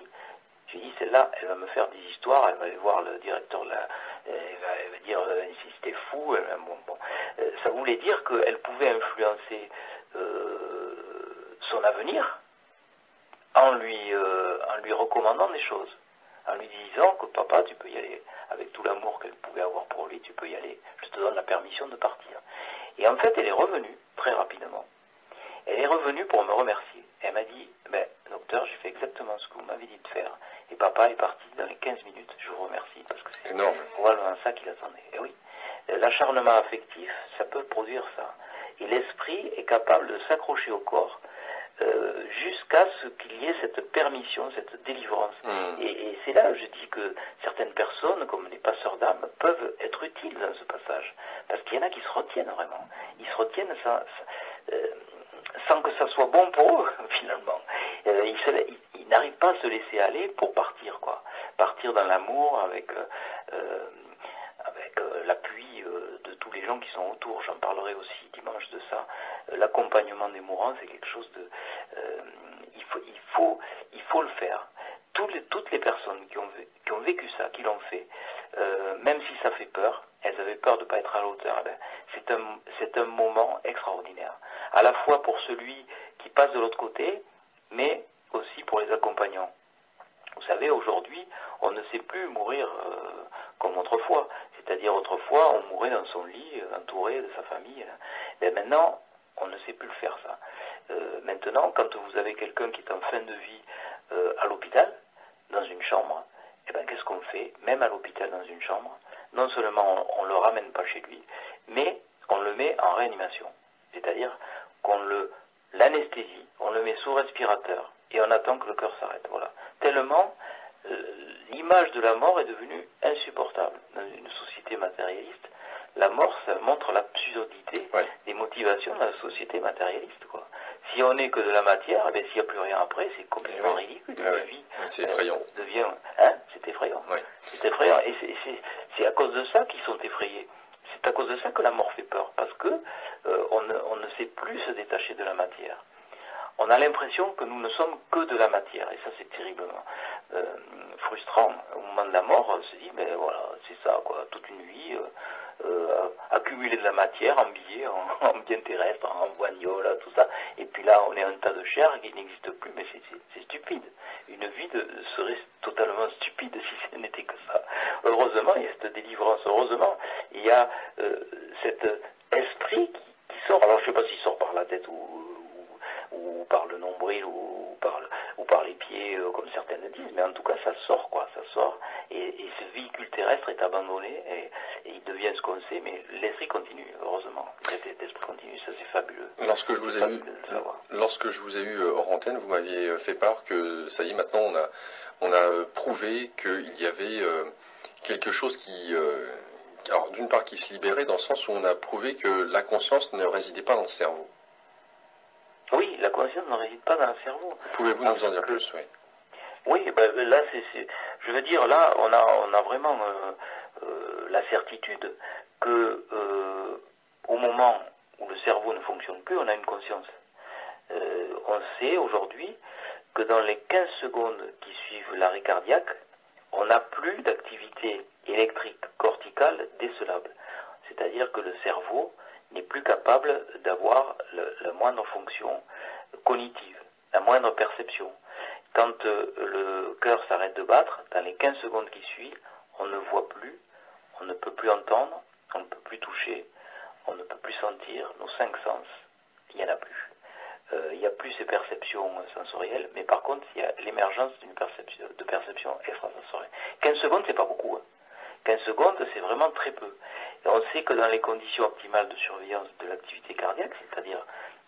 J'ai dit, celle-là, elle va me faire des histoires, elle va aller voir le directeur la, elle va, dire euh, si c'était fou. Euh, ça voulait dire qu'elle pouvait influencer euh, son avenir en lui recommandant des choses, en lui disant que papa, tu peux y aller, avec tout l'amour qu'elle pouvait avoir pour lui, tu peux y aller, je te donne la permission de partir. Et en fait, elle est revenue très rapidement. Elle est revenue pour me remercier. Elle m'a dit, ben, docteur, j'ai fait exactement ce que vous m'avez dit de faire. Et papa est parti dans les 15 minutes. Je vous remercie parce que c'est énorme. Probablement ça qu'il attendait. Et oui, l'acharnement affectif, ça peut produire ça. Et l'esprit est capable de s'accrocher au corps euh, jusqu'à ce qu'il y ait cette permission, cette délivrance. Hmm. Et, c'est là, je dis que certaines personnes, comme les passeurs d'âme, peuvent être utiles dans ce passage. Parce qu'il y en a qui se retiennent vraiment. Ils se retiennent sans, euh, sans que ça soit bon pour eux, finalement. Euh, ils, ils n'arrivent pas à se laisser aller pour partir, quoi. Partir dans l'amour avec, euh, avec l'appui de tous les gens qui sont autour. J'en parlerai aussi dimanche de ça. L'accompagnement des mourants, c'est quelque chose de... il, faut, il, faut, il faut le faire. Toutes les, personnes qui ont, vécu ça, qui l'ont fait, même si ça fait peur, elles avaient peur de ne pas être à la hauteur. Eh ben, c'est un, un moment extraordinaire. À la fois pour celui qui passe de l'autre côté, mais aussi pour les accompagnants. Vous savez, aujourd'hui, on ne sait plus mourir euh, comme autrefois. C'est-à-dire, autrefois, on mourait dans son lit, euh, entouré de sa famille. Mais maintenant, on ne sait plus le faire, ça. Euh, maintenant, quand vous avez quelqu'un qui est en fin de vie à l'hôpital, dans une chambre, eh ben, qu'est-ce qu'on fait Même à l'hôpital, dans une chambre, non seulement on ne le ramène pas chez lui, mais on le met en réanimation. C'est-à-dire qu'on le l'anesthésie, on le met sous respirateur et on attend que le cœur s'arrête. Voilà. Tellement euh, l'image de la mort est devenue insupportable dans une société matérialiste. La mort, ça montre l'absurdité des motivations de la société matérialiste. Quoi. Si on n'est que de la matière, eh s'il n'y a plus rien après, c'est complètement eh ridicule. La vie c'est effrayant. Euh, devient, hein, c'est effrayant. C'est effrayant. Et c'est à cause de ça qu'ils sont effrayés. C'est à cause de ça que la mort fait peur, parce que euh, on, ne, on, ne, sait plus se détacher de la matière. On a l'impression que nous ne sommes que de la matière, et ça c'est terriblement euh, frustrant. Au moment de la mort, on se dit, mais voilà, c'est ça, quoi, toute une vie, euh, euh accumuler de la matière en billets, en, en biens terrestres, en boignoles, tout ça, et puis là on est un tas de chair qui n'existe plus, mais c'est stupide. Une vie de, serait totalement stupide si ce n'était que ça. Heureusement, il y a cette délivrance, heureusement, il y a euh, cet esprit qui, sort, alors je ne sais pas s'il sort par la tête ou, ou, ou par le nombril ou, par, les pieds, euh, comme certaines le disent, mais en tout cas ça sort, quoi, ça sort, et, et ce véhicule terrestre est abandonné, et, et il devient ce qu'on sait, mais l'esprit continue, heureusement, l'esprit continue, ça c'est fabuleux. Lorsque je vous ai eu, lorsque je vous ai eu hors antenne, vous m'aviez fait part que ça y est, maintenant on a, on a prouvé qu'il y avait euh, quelque chose qui, euh, alors d'une part qui se libérait dans le sens où on a prouvé que la conscience ne résidait pas dans le cerveau. Oui, la conscience ne réside pas dans le cerveau. Pouvez-vous nous en dire plus, oui? Oui, ben, là, c'est, je veux dire, là, on a, on a vraiment euh, euh, la certitude que euh, au moment où le cerveau ne fonctionne plus, on a une conscience. On sait aujourd'hui que dans les 15 secondes qui suivent l'arrêt cardiaque, on n'a plus d'activité électrique corticale décelable. C'est-à-dire que le cerveau n'est plus capable d'avoir la moindre fonction cognitive, la moindre perception. Quand euh, le cœur s'arrête de battre, dans les 15 secondes qui suivent, on ne voit plus, on ne peut plus entendre, on ne peut plus toucher, on ne peut plus sentir, nos cinq sens, il n'y en a plus. Euh, il n'y a plus ces perceptions sensorielles, mais par contre, il y a l'émergence d'une perception, de perception extrasensorielle. 15 secondes, c'est pas beaucoup. Hein. 15 secondes, c'est vraiment très peu. On sait que dans les conditions optimales de surveillance de l'activité cardiaque, c'est-à-dire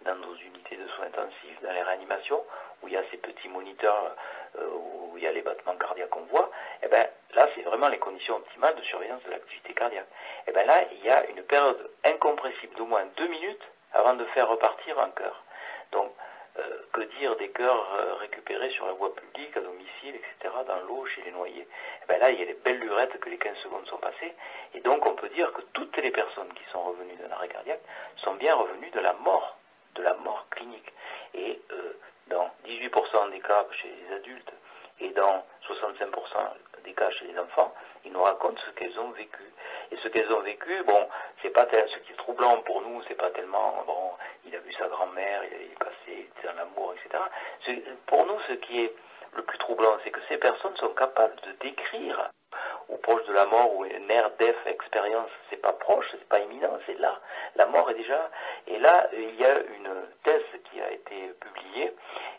dans nos unités de soins intensifs, dans les réanimations, où il y a ces petits moniteurs, euh, où il y a les battements cardiaques qu'on voit, eh ben là, c'est vraiment les conditions optimales de surveillance de l'activité cardiaque. Et eh ben là, il y a une période incompressible d'au moins deux minutes avant de faire repartir un cœur. Donc, euh, que dire des cœurs euh, récupérés sur la voie publique, à domicile, etc., dans l'eau, chez les noyés et eh bien Là, il y a les belles lurettes que les 15 secondes sont passées, et donc on peut dire que toutes les personnes qui sont revenues d'un arrêt cardiaque sont bien revenues de la mort, de la mort clinique. Et euh, dans 18% des cas chez les adultes et dans 65% des cas chez les enfants, ils nous racontent ce qu'elles ont vécu. Et ce qu'elles ont vécu, bon, c'est pas tel, ce qui est troublant pour nous, c'est pas tellement, bon, il a vu sa grand-mère, il est passé un amour, etc. Pour nous, ce qui est le plus troublant, c'est que ces personnes sont capables de décrire ou proche de la mort ou air def expérience, c'est pas proche, c'est pas imminent, c'est là. La mort est déjà. Et là, il y a une thèse qui a été publiée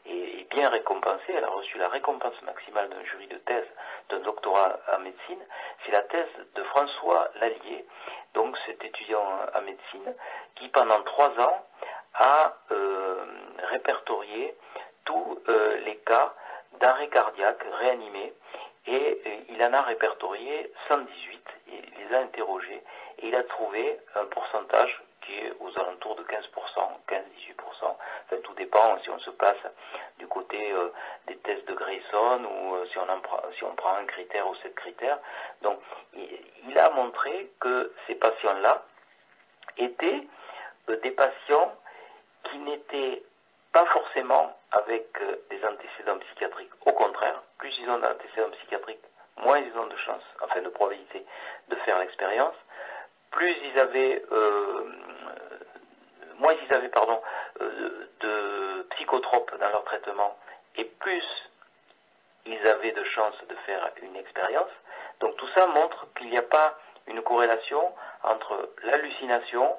et, bien récompensée. Elle a reçu la récompense maximale d'un jury de thèse d'un doctorat en médecine. C'est la thèse de François Lallier, donc cet étudiant en médecine, qui pendant trois ans a euh, répertorié tous euh, les cas d'arrêt cardiaque réanimés et euh, il en a répertorié 118, il les a interrogés et il a trouvé un pourcentage qui est aux alentours de 15%, 15-18%. Enfin, tout dépend si on se place du côté euh, des tests de Grayson ou euh, si, on prend un critère ou sept critères. Donc, il, il a montré que ces patients-là étaient des patients qui n'étaient pas forcément avec des antécédents psychiatriques. Au contraire, plus ils ont d'antécédents psychiatriques, moins ils ont de chances, enfin de probabilité, de faire l'expérience. Plus ils avaient, moins ils avaient, pardon, de psychotropes dans leur traitement, et plus ils avaient de chances de faire une expérience. Donc tout ça montre qu'il n'y a pas une corrélation entre l'hallucination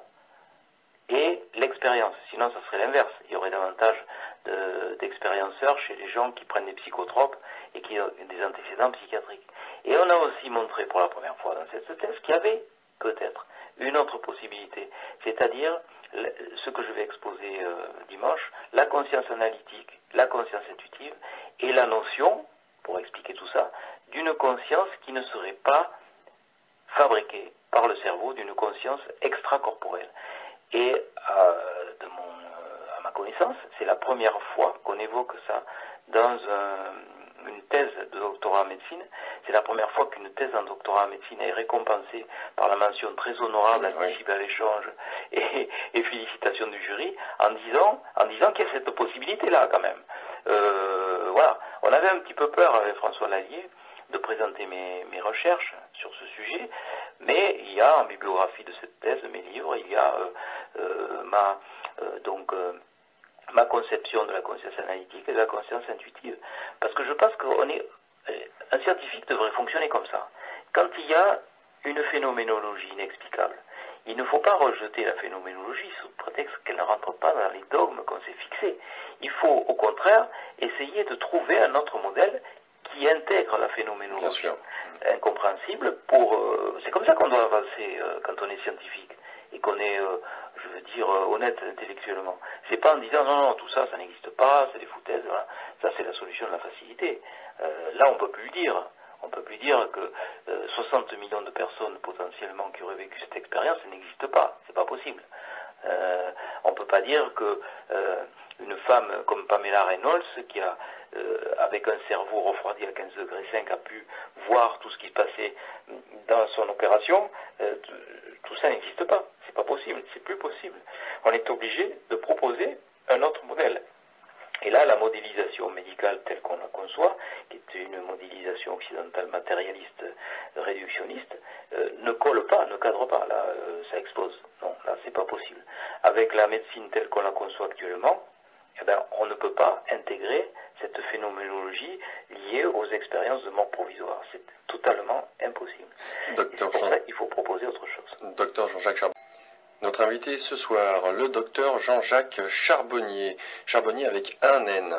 et l'expérience. Sinon, ça serait l'inverse. Il y aurait davantage d'expérienceurs chez les gens qui prennent des psychotropes et qui ont des antécédents psychiatriques. Et on a aussi montré pour la première fois dans cette thèse qu'il y avait peut-être une autre possibilité, c'est-à-dire ce que je vais exposer dimanche, la conscience analytique, la conscience intuitive et la notion, pour expliquer tout ça, d'une conscience qui ne serait pas fabriquée par le cerveau, d'une conscience extracorporelle. Et de mon, à ma connaissance, c'est la première fois qu'on évoque ça dans une thèse de doctorat en médecine. C'est la première fois qu'une thèse en doctorat en médecine est récompensée par la mention très honorable, admissible à l'échange et, et, félicitations du jury, en disant, en disant qu'il y a cette possibilité-là quand même. Euh, voilà, on avait un petit peu peur avec François Lallier de présenter mes, mes, recherches sur ce sujet, mais il y a en bibliographie de cette thèse, de mes livres, il y a euh, euh, ma donc ma conception de la conscience analytique et de la conscience intuitive, parce que je pense qu'on est un scientifique devrait fonctionner comme ça. Quand il y a une phénoménologie inexplicable, il ne faut pas rejeter la phénoménologie sous prétexte qu'elle ne rentre pas dans les dogmes qu'on s'est fixés. Il faut au contraire essayer de trouver un autre modèle qui intègre la phénoménologie incompréhensible pour... Euh, c'est comme ça qu'on doit avancer euh, quand on est scientifique et qu'on est, euh, je veux dire, honnête intellectuellement. C'est pas en disant non, non, tout ça, ça n'existe pas, c'est des foutaises, voilà. Ça, c'est la solution de la facilité. là, on peut plus le dire. On peut plus dire que 60 millions de personnes potentiellement qui auraient vécu cette expérience, ça n'existe pas. C'est pas possible. Euh, on peut pas dire que euh, une femme comme Pamela Reynolds, qui a, euh, avec un cerveau refroidi à 15 degrés 5, a pu voir tout ce qui se passait dans son opération, tout ça n'existe pas. C'est pas possible. C'est plus possible. On est obligé de proposer un autre modèle. Et là, la modélisation médicale telle qu'on la conçoit, qui est une modélisation occidentale matérialiste, réductionniste, euh, ne colle pas, ne cadre pas. Là, euh, ça explose. Non, là, c'est pas possible. Avec la médecine telle qu'on la conçoit actuellement, eh ben, on ne peut pas intégrer cette phénoménologie liée aux expériences de mort provisoire. C'est totalement impossible. Docteur pour ça, il faut proposer autre chose. Docteur Jean-Jacques Charbonnier. Notre invité ce soir, le docteur Jean-Jacques Charbonnier. Charbonnier avec un N.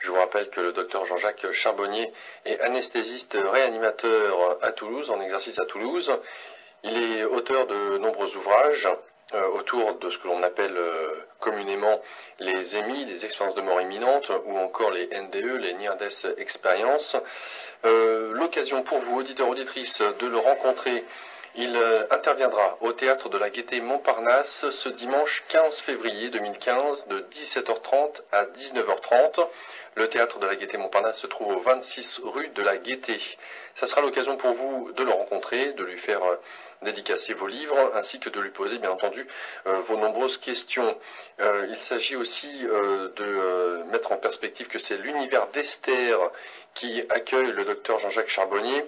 Je vous rappelle que le docteur Jean-Jacques Charbonnier est anesthésiste réanimateur à Toulouse, en exercice à Toulouse. Il est auteur de nombreux ouvrages autour de ce que l'on appelle euh, communément les EMI, les expériences de mort imminente, ou encore les NDE, les Near Death Experience. Euh, L'occasion pour vous, auditeurs, auditrices, de le rencontrer il interviendra au théâtre de la Gaîté Montparnasse ce dimanche 15 février 2015 de 17h30 à 19h30. Le théâtre de la Gaîté Montparnasse se trouve au 26 rue de la Gaîté. Ça sera l'occasion pour vous de le rencontrer, de lui faire dédicacer vos livres, ainsi que de lui poser, bien entendu, euh, vos nombreuses questions. Euh, il s'agit aussi euh, de mettre en perspective que c'est l'univers d'Esther qui accueille le docteur Jean-Jacques Charbonnier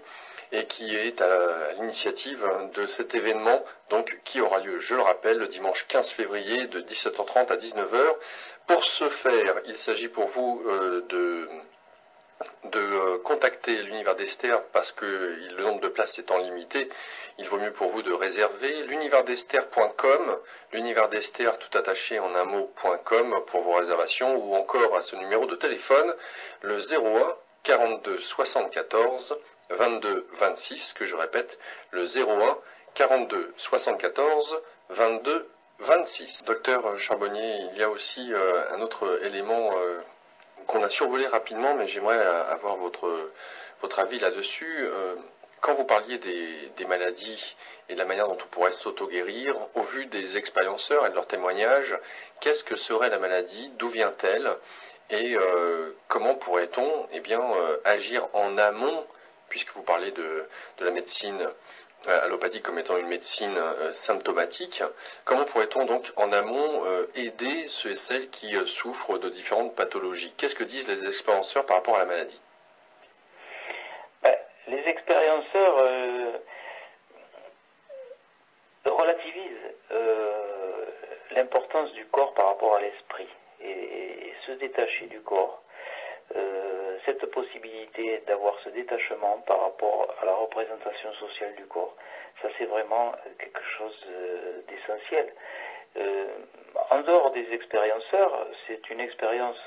et qui est à l'initiative de cet événement, donc qui aura lieu, je le rappelle, le dimanche 15 février de 17h30 à 19h. Pour ce faire, il s'agit pour vous euh, de de contacter l'univers d'Esther parce que le nombre de places étant limité, il vaut mieux pour vous de réserver l'univers-d'Esther.com, l'univers d'Esther tout attaché en un mot.com pour vos réservations ou encore à ce numéro de téléphone, le 01 42 74 22 26, que je répète, le 01 42 74 22 26. Docteur Charbonnier, il y a aussi euh, un autre élément euh, qu'on a survolé rapidement, mais j'aimerais avoir votre, avis là-dessus. Euh, quand vous parliez des, maladies et de la manière dont on pourrait s'auto-guérir, au vu des expérienceurs et de leurs témoignages, qu'est-ce que serait la maladie D'où vient-elle Et comment pourrait-on eh bien, agir en amont puisque vous parlez de, la médecine allopathique comme étant une médecine symptomatique. Comment pourrait-on donc en amont aider ceux et celles qui souffrent de différentes pathologies? Qu'est-ce que disent les expérienceurs par rapport à la maladie? Les expérienceurs relativisent l'importance du corps par rapport à l'esprit et, se détacher du corps. Euh, cette possibilité d'avoir ce détachement par rapport à la représentation sociale du corps, ça c'est vraiment quelque chose euh, d'essentiel. Euh, en dehors des expérienceurs, c'est une expérience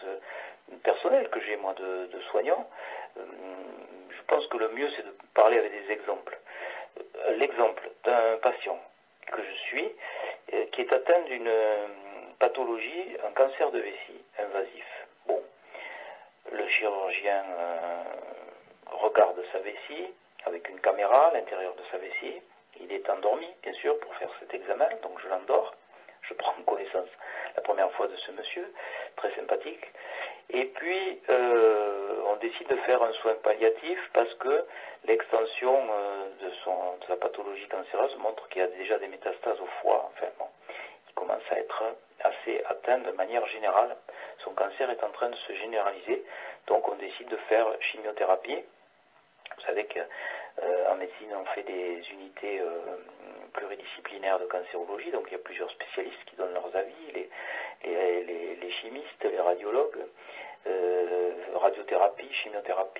personnelle que j'ai moi de soignant. Je pense que le mieux c'est de parler avec des exemples. L'exemple d'un patient que je suis, qui est atteint d'une pathologie, un cancer de vessie invasif. Bon, le chirurgien euh, regarde sa vessie avec une caméra à l'intérieur de sa vessie. Il est endormi, bien sûr, pour faire cet examen, donc je l'endors. Je prends connaissance la première fois de ce monsieur, très sympathique. Et puis, euh, on décide de faire un soin palliatif parce que l'extension euh, de, sa pathologie cancéreuse montre qu'il y a déjà des métastases au foie. Enfin, bon, il commence à être assez atteint de manière générale. Son cancer est en train de se généraliser, donc on décide de faire chimiothérapie. Vous savez qu'en euh, médecine, on fait des unités pluridisciplinaires de cancérologie, donc il y a plusieurs spécialistes qui donnent leurs avis, les, chimistes, les radiologues, euh, radiothérapie,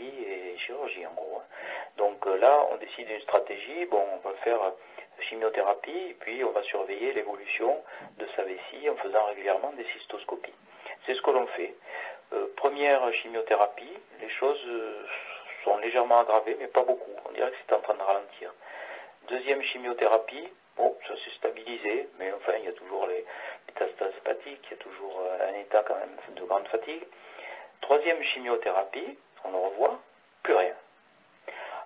chimiothérapie et chirurgie en gros. Donc là, on décide d'une stratégie, bon, on va faire chimiothérapie, et puis on va surveiller l'évolution de sa vessie en faisant régulièrement des cystoscopies. C'est ce que l'on fait. Euh, première chimiothérapie, les choses euh, sont légèrement aggravées, mais pas beaucoup. On dirait que c'est en train de ralentir. Deuxième chimiothérapie, bon, ça s'est stabilisé, mais enfin, il y a toujours les métastases hépatiques, il y a toujours euh, un état quand même de grande fatigue. Troisième chimiothérapie, le revoit, plus rien.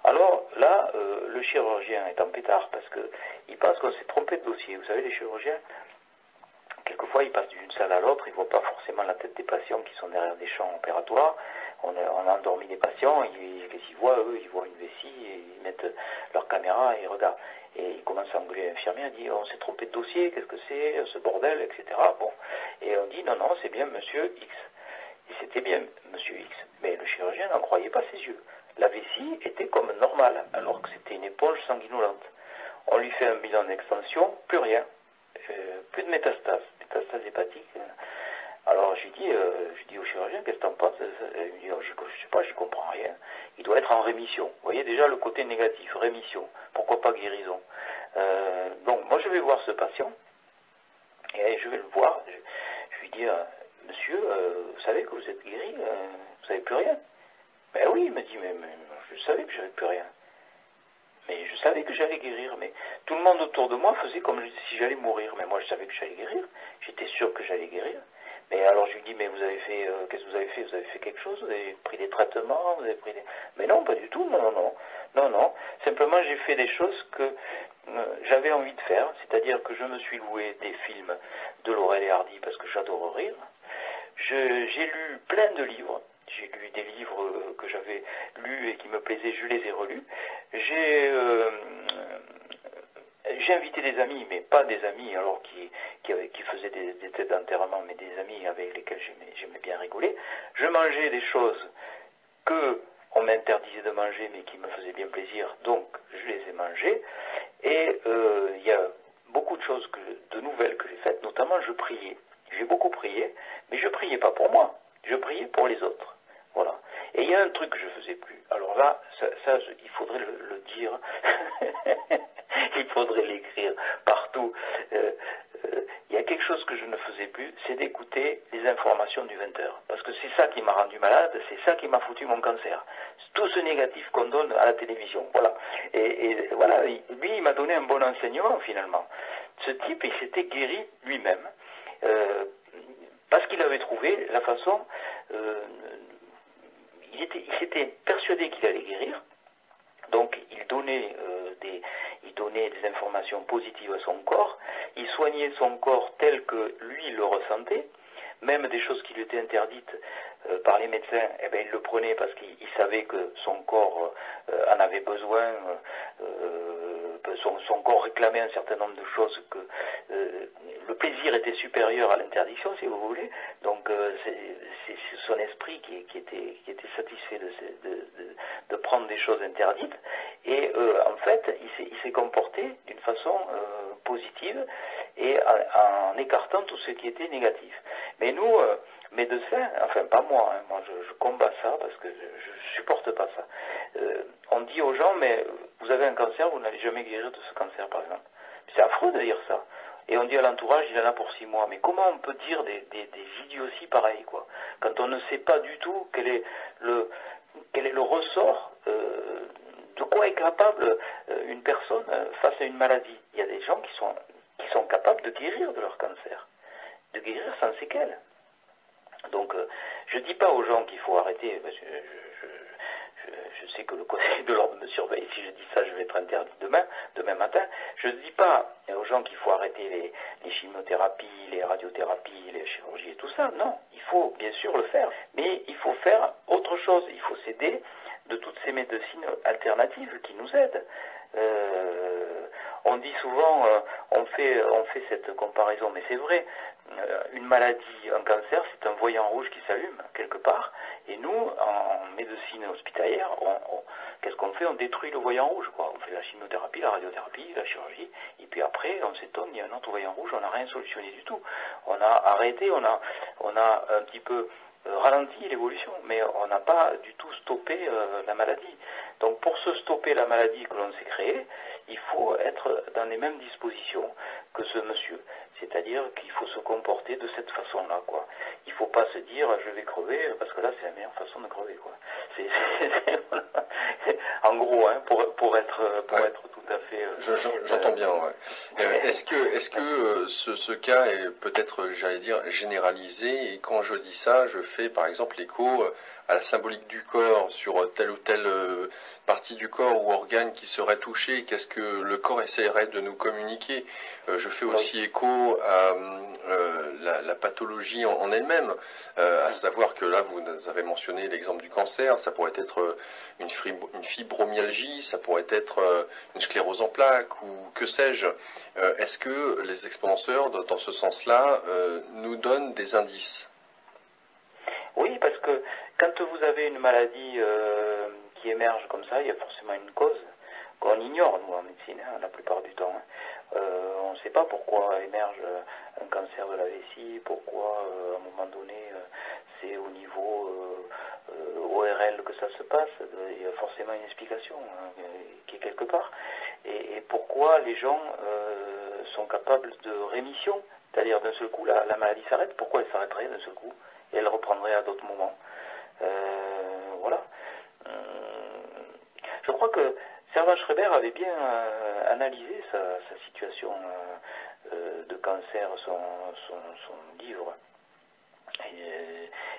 Alors là, euh, le chirurgien est en pétard parce qu'il pense qu'on s'est trompé de dossier. Vous savez, les chirurgiens, quelquefois, ils passent d'une salle à l'autre, ils ne voient pas forcément la tête des patients qui sont derrière des champs opératoires. On a, endormi des patients, ils, les y voient, eux, ils voient une vessie, et ils mettent leur caméra et ils regardent. Et ils commencent à engueuler l'infirmier, ils disent on s'est trompé de dossier, qu'est-ce que c'est, ce bordel, etc. Bon. Et on dit non, non, c'est bien monsieur X. Et c'était bien n'en croyait pas ses yeux la vessie était comme normale, alors que c'était une éponge sanguinolente. On lui fait un bilan d'extension, plus rien, euh, plus de métastases, métastases hépatiques. Alors j'ai dit, euh, dis au chirurgien, qu'est-ce que t'en penses? Il me dit, oh, je, ne sais pas, je comprends rien. Il doit être en rémission. Vous voyez déjà le côté négatif, rémission. Pourquoi pas guérison? Euh, Donc moi je vais voir ce patient, et je vais le voir. Je, lui dis, monsieur, vous savez que vous êtes guéri, vous n'avez plus rien ben oui, il m'a dit, mais, je savais que j'avais plus rien. Mais je savais que j'allais guérir, mais tout le monde autour de moi faisait comme si j'allais mourir. Mais moi, je savais que j'allais guérir. J'étais sûr que j'allais guérir. Mais alors je lui dis, mais vous avez fait, euh, qu'est-ce que vous avez fait? Vous avez fait quelque chose? Vous avez pris des traitements? Vous avez pris des... Mais non, pas du tout, non, non, non, non. Simplement, j'ai fait des choses que euh, j'avais envie de faire, c'est-à-dire que je me suis loué des films de Laurel et Hardy parce que j'adore rire. J'ai lu plein de livres j'ai lu des livres euh, que j'avais lus et qui me plaisaient, je les ai relus. J'ai euh, invité des amis, mais pas des amis alors qui, qui, faisaient des, têtes d'enterrement, mais des amis avec lesquels j'aimais bien rigoler. Je mangeais des choses que on m'interdisait de manger, mais qui me faisaient bien plaisir, donc je les ai mangées. Et euh, il y a beaucoup de choses de nouvelles que j'ai faites, notamment je priais. J'ai beaucoup prié, mais je priais pas pour moi, je priais pour les autres. Voilà. Et il y a un truc que je ne faisais plus. Alors là, ça, il faudrait le, dire. il faudrait l'écrire partout. Euh, euh, il y a quelque chose que je ne faisais plus, c'est d'écouter les informations du 20h. Parce que c'est ça qui m'a rendu malade, c'est ça qui m'a foutu mon cancer. Tout ce négatif qu'on donne à la télévision. Voilà. Et, voilà, lui, il m'a donné un bon enseignement finalement. Ce type, il s'était guéri lui-même. Euh, parce qu'il avait trouvé la façon il, s'était persuadé qu'il allait guérir, donc il donnait, euh, des, il donnait des informations positives à son corps, il soignait son corps tel que lui le ressentait, même des choses qui lui étaient interdites euh, par les médecins, eh bien, il le prenait parce qu'il savait que son corps euh, en avait besoin, son, corps réclamait un certain nombre de choses que le plaisir était supérieur à l'interdiction, si vous voulez. Donc c'est son esprit qui, était, satisfait de, prendre des choses interdites. Et en fait, il s'est comporté d'une façon positive et en, écartant tout ce qui était négatif. Mais nous, médecins, enfin pas moi, hein, moi je, je, combats ça parce que je, je supporte pas ça. Euh, on dit aux gens, mais vous avez un cancer, vous n'allez jamais guérir de ce cancer, par exemple. C'est affreux de dire ça. Et on dit à l'entourage, il en a pour six mois. Mais comment on peut dire des, idioties pareilles, quoi Quand on ne sait pas du tout quel est le, quel est le ressort, euh, de quoi est capable euh, une personne face à une maladie? Il y a des gens qui sont, qui sont capables de guérir de leur cancer, de guérir sans séquelles. Donc, euh, je dis pas aux gens qu'il faut arrêter. Je, je, je, je, sais que le Conseil de l'ordre me surveille. Si je dis ça, je vais être interdit demain, demain matin. Je ne dis pas aux gens qu'il faut arrêter les, les, chimiothérapies, les radiothérapies, les chirurgies et tout ça. Non, il faut bien sûr le faire. Mais il faut faire autre chose. Il faut s'aider de toutes ces médecines alternatives qui nous aident. Euh, on dit souvent, euh, on fait, cette comparaison, mais c'est vrai. Euh, une maladie, un cancer, c'est un voyant rouge qui s'allume quelque part. Et nous, en médecine hospitalière, qu'est-ce qu'on fait? On détruit le voyant rouge. Quoi. On fait la chimiothérapie, la radiothérapie, la chirurgie, et puis après, on s'étonne, il y a un autre voyant rouge, on n'a rien solutionné du tout. On a arrêté, on a, on un petit peu ralenti l'évolution, mais on n'a pas du tout stoppé euh, la maladie. Donc pour se stopper la maladie que l'on s'est créée, il faut être dans les mêmes dispositions que ce monsieur. C'est-à-dire qu'il faut se comporter de cette façon-là, quoi. Il faut pas se dire je vais crever parce que là c'est la meilleure façon de crever, quoi. en gros, hein, pour, pour être pour ouais. être tout à fait. Euh, Je, je, j'entends bien. Ouais. Euh, est-ce que est-ce que euh, ce, ce, cas est peut-être, j'allais dire, généralisé? Et quand je dis ça, je fais par exemple l'écho à la symbolique du corps sur telle ou telle partie du corps ou organe qui serait touché. Qu'est-ce que le corps essaierait de nous communiquer? Je fais aussi écho à la, la, pathologie en, en elle-même, à savoir que là vous avez mentionné l'exemple du cancer. Ça pourrait être une, une ça pourrait être une sclérose en plaques ou que sais-je. Euh, Est-ce que les expanseurs, dans ce sens-là, euh, nous donnent des indices? Oui, parce que quand vous avez une maladie euh, qui émerge comme ça, il y a forcément une cause qu'on ignore, nous, en médecine, hein, la plupart du temps. Hein. On ne sait pas pourquoi émerge un cancer de la vessie, pourquoi, à un moment donné, c'est au niveau ORL que ça se passe, il y a forcément une explication hein, qui est quelque part. Et, pourquoi les gens euh, sont capables de rémission, c'est-à-dire d'un seul coup la, la maladie s'arrête, pourquoi elle s'arrêterait d'un seul coup? Et elle reprendrait à d'autres moments. Euh, Voilà. je crois que Servan Schreiber avait bien euh, analysé sa, situation de cancer, son, son, livre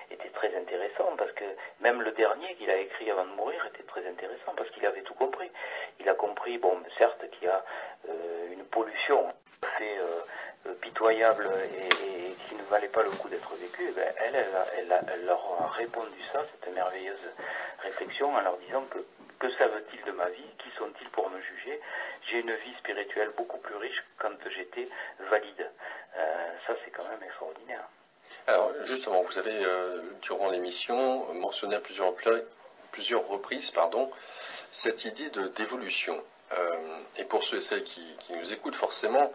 était très intéressant parce que même le dernier qu'il a écrit avant de mourir était très intéressant parce qu'il avait tout compris. Il a compris, bon, certes, qu'il y a euh, une pollution fait euh, pitoyable et, qui ne valait pas le coup d'être vécue. Ben, elle, elle, elle, leur a répondu ça, cette merveilleuse réflexion, en leur disant que que savent-ils de ma vie? Qui sont-ils pour me juger? J'ai une vie spirituelle beaucoup plus riche quand j'étais valide. Euh, ça, c'est quand même extraordinaire. Alors justement, vous avez euh, durant l'émission mentionné à plusieurs, plusieurs reprises pardon, cette idée de d'évolution. Euh, et pour ceux et celles qui, nous écoutent, forcément,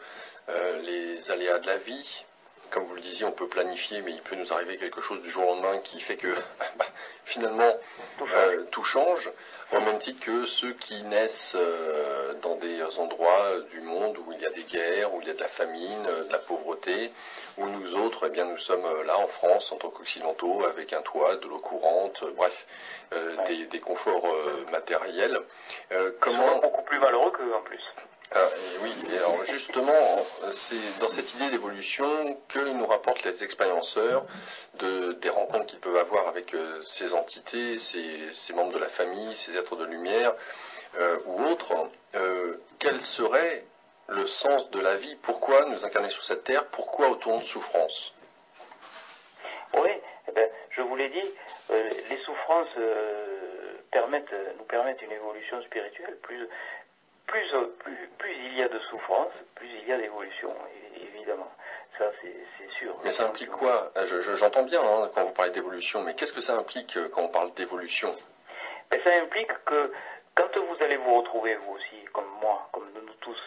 euh, les aléas de la vie, comme vous le disiez, on peut planifier, mais il peut nous arriver quelque chose du jour au lendemain qui fait que bah, finalement tout change. Euh, tout change, au même titre que ceux qui naissent euh, dans des endroits du monde où il y a des guerres, où il y a de la famine, euh, de la pauvreté, où nous autres, eh bien, nous sommes là en France en tant qu'occidentaux avec un toit, de l'eau courante, bref, Ouais. des, des, conforts matériels. comment beaucoup plus malheureux qu'eux en plus. Ah, oui, alors justement, c'est dans cette idée d'évolution que nous rapportent les expérienceurs de, des rencontres qu'ils peuvent avoir avec euh, ces entités, ces, membres de la famille, ces êtres de lumière euh, ou autres. Euh, quel serait le sens de la vie? Pourquoi nous incarner sur cette terre? Pourquoi autant de souffrances Oui, eh ben, je vous l'ai dit, euh, les souffrances nous permettent une évolution spirituelle plus plus, plus, plus il y a de souffrance, plus il y a d'évolution, évidemment. Ça, c'est sûr. Mais ça implique quoi? J'entends bien hein, quand vous parlez d'évolution, mais qu'est-ce que ça implique quand on parle d'évolution? Ben, Ça implique que quand vous allez vous retrouver, vous aussi, comme moi, comme nous tous,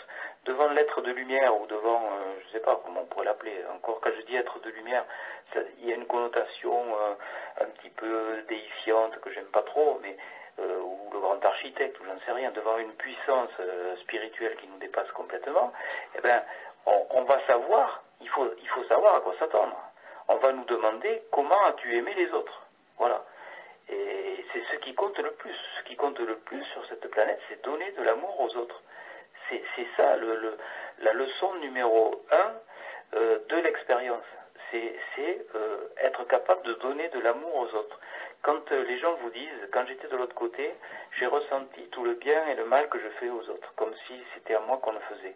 devant l'être de lumière ou devant, euh, je ne sais pas comment on pourrait l'appeler, encore quand je dis être de lumière, il y a une connotation euh, un petit peu déifiante que j'aime pas trop, mais euh, le grand architecte, ou j'en sais rien, devant une puissance spirituelle qui nous dépasse complètement, eh ben, on, va savoir, il faut, il faut savoir à quoi s'attendre. On va nous demander comment as-tu aimé les autres. Voilà. Et c'est ce qui compte le plus. Ce qui compte le plus sur cette planète, c'est donner de l'amour aux autres. C'est ça le, la leçon numéro un euh, de l'expérience. C'est euh, être capable de donner de l'amour aux autres. Quand euh, les gens vous disent, quand j'étais de l'autre côté, j'ai ressenti tout le bien et le mal que je fais aux autres, comme si c'était à moi qu'on le faisait.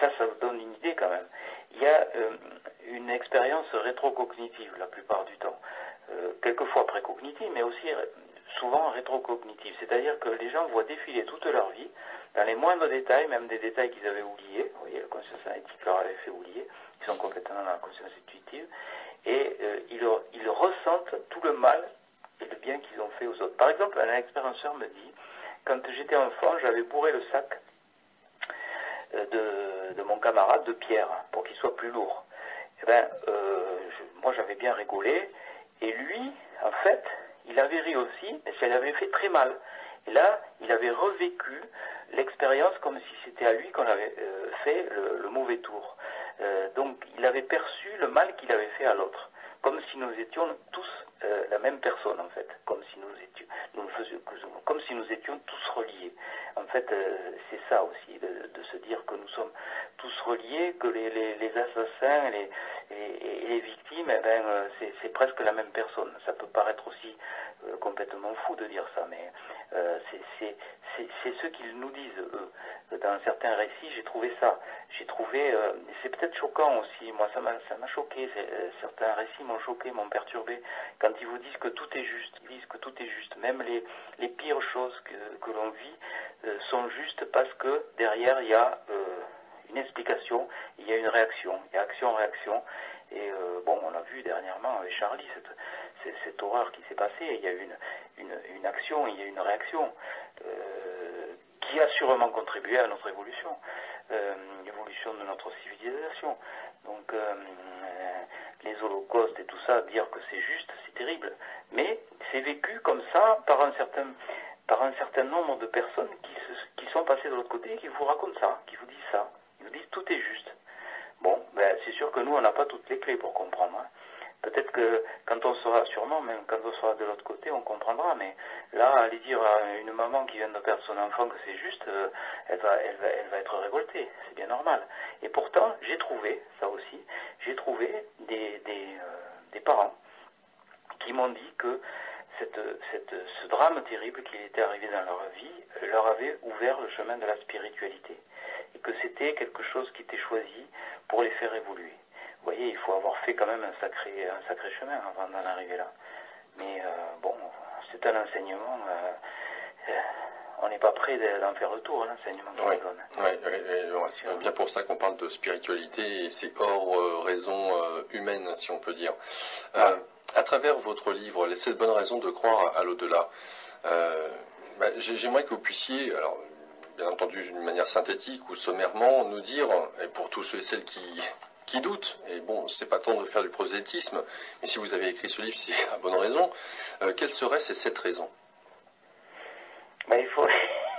ça, ça vous donne une idée quand même. Il y a une expérience rétrocognitive la plupart du temps. quelquefois précognitive, mais aussi souvent rétrocognitive. C'est-à-dire que les gens voient défiler toute leur vie dans les moindres détails, même des détails qu'ils avaient oubliés, vous voyez, la conscience analytique leur avait fait oublier, ils sont complètement dans la conscience intuitive, et euh, ils, ressentent tout le mal et le bien qu'ils ont fait aux autres. Par exemple, un expérienceur me dit, quand j'étais enfant, j'avais bourré le sac euh, de, mon camarade de pierre pour qu'il soit plus lourd. Eh ben, euh, moi j'avais bien rigolé, et lui, en fait, il avait ri aussi, mais ça lui avait fait très mal. Et là, il avait revécu l'expérience comme si c'était à lui qu'on avait fait le, mauvais tour. Euh, donc il avait perçu le mal qu'il avait fait à l'autre, comme si nous étions tous euh, la même personne en fait, comme si nous étions, comme si nous étions tous reliés. En fait, c'est ça aussi, de, se dire que nous sommes tous reliés, que les, assassins et les, victimes, eh ben, c'est presque la même personne. Ça peut paraître aussi complètement fou de dire ça, mais c'est c'est ce qu'ils nous disent, eux. Dans certains récits, j'ai trouvé ça. J'ai trouvé, euh, c'est peut-être choquant aussi, moi ça m'a choqué, euh, certains récits m'ont choqué, m'ont perturbé, quand ils vous disent que tout est juste, ils disent que tout est juste, même les, les pires choses que, que l'on vit euh, sont justes parce que derrière il y a une explication, il y a une réaction, il y a action-réaction, et bon, on l'a vu dernièrement avec Charlie, cette, cette horreur qui s'est passée, il y a une, une, action, il y a une réaction. Euh, qui a sûrement contribué à notre évolution, euh, l'évolution de notre civilisation. Donc euh, les holocaustes et tout ça, dire que c'est juste, c'est terrible. Mais c'est vécu comme ça par un certain, par un certain nombre de personnes qui, qui sont passées de l'autre côté et qui vous racontent ça, qui vous disent ça. Ils vous disent tout est juste. Ben, c'est sûr que nous, on n'a pas toutes les clés pour comprendre. Hein. Peut-être que quand on sera, sûrement, même quand on sera de l'autre côté, on comprendra. Mais là, aller dire à une maman qui vient de perdre son enfant que c'est juste, euh, elle, va, elle, va, elle va être révoltée. C'est bien normal. Et pourtant, j'ai trouvé, ça aussi, j'ai trouvé des, euh, parents qui m'ont dit que ce drame terrible qui était arrivé dans leur vie leur avait ouvert le chemin de la spiritualité. Et que c'était quelque chose qui était choisi pour les faire évoluer vous voyez, il faut avoir fait quand même un sacré, un sacré chemin avant d'en arriver là. Mais euh, bon, c'est un enseignement. Euh, euh, on n'est pas prêt d'en faire retour, hein, l'enseignement qu'on donne. Oui, c'est bien pour ça qu'on parle de spiritualité et c'est hors raison humaine, si on peut dire. à travers votre livre, Les 7 bonnes raisons de croire à l'au-delà, bah, j'aimerais que vous puissiez, alors bien entendu d'une manière synthétique ou sommairement, nous dire, et pour tous ceux et celles qui, qui doutent, et bon, c'est pas temps de faire du prosélytisme, mais si vous avez écrit ce livre, c'est à bonne raison, euh, quelles seraient ces sept raisons? Ben, il faut...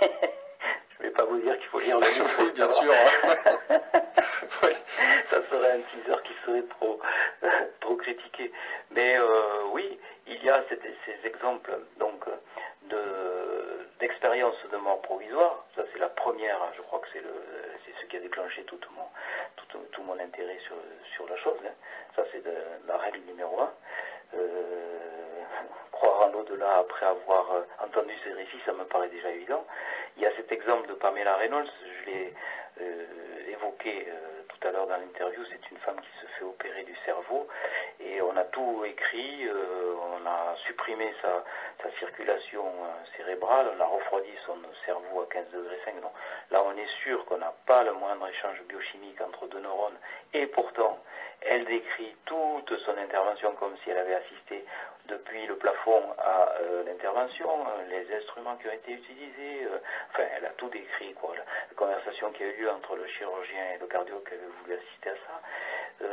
Je vais pas vous dire qu'il faut lire le livre. oui, bien sûr. Ça serait un teaser qui serait trop, trop critiqué. Mais euh, oui, il y a ces, ces exemples donc de d'expérience de mort provisoire. Ça, c'est la première. Je crois que c'est ce qui a déclenché tout mon, tout, mon intérêt sur, sur la chose. Hein. Ça, c'est la règle numéro un. Euh, croire en l'au-delà après avoir euh, entendu ces récits, ça me paraît déjà évident. Il y a cet exemple de Pamela Reynolds, je l'ai euh, évoqué tout à l'heure dans l'interview, c'est une femme qui se fait opérer du cerveau et on a tout écrit, supprimé sa, circulation euh, cérébrale, on a refroidi son cerveau à 15 degrés 5. Donc là, on est sûr qu'on n'a pas le moindre échange biochimique entre deux neurones et pourtant, elle décrit toute son intervention comme si elle avait assisté depuis le plafond à euh, l'intervention, les instruments qui ont été utilisés, enfin, elle a tout décrit, quoi. La, conversation qui a eu lieu entre le chirurgien et le cardio qui avait voulu assister à ça.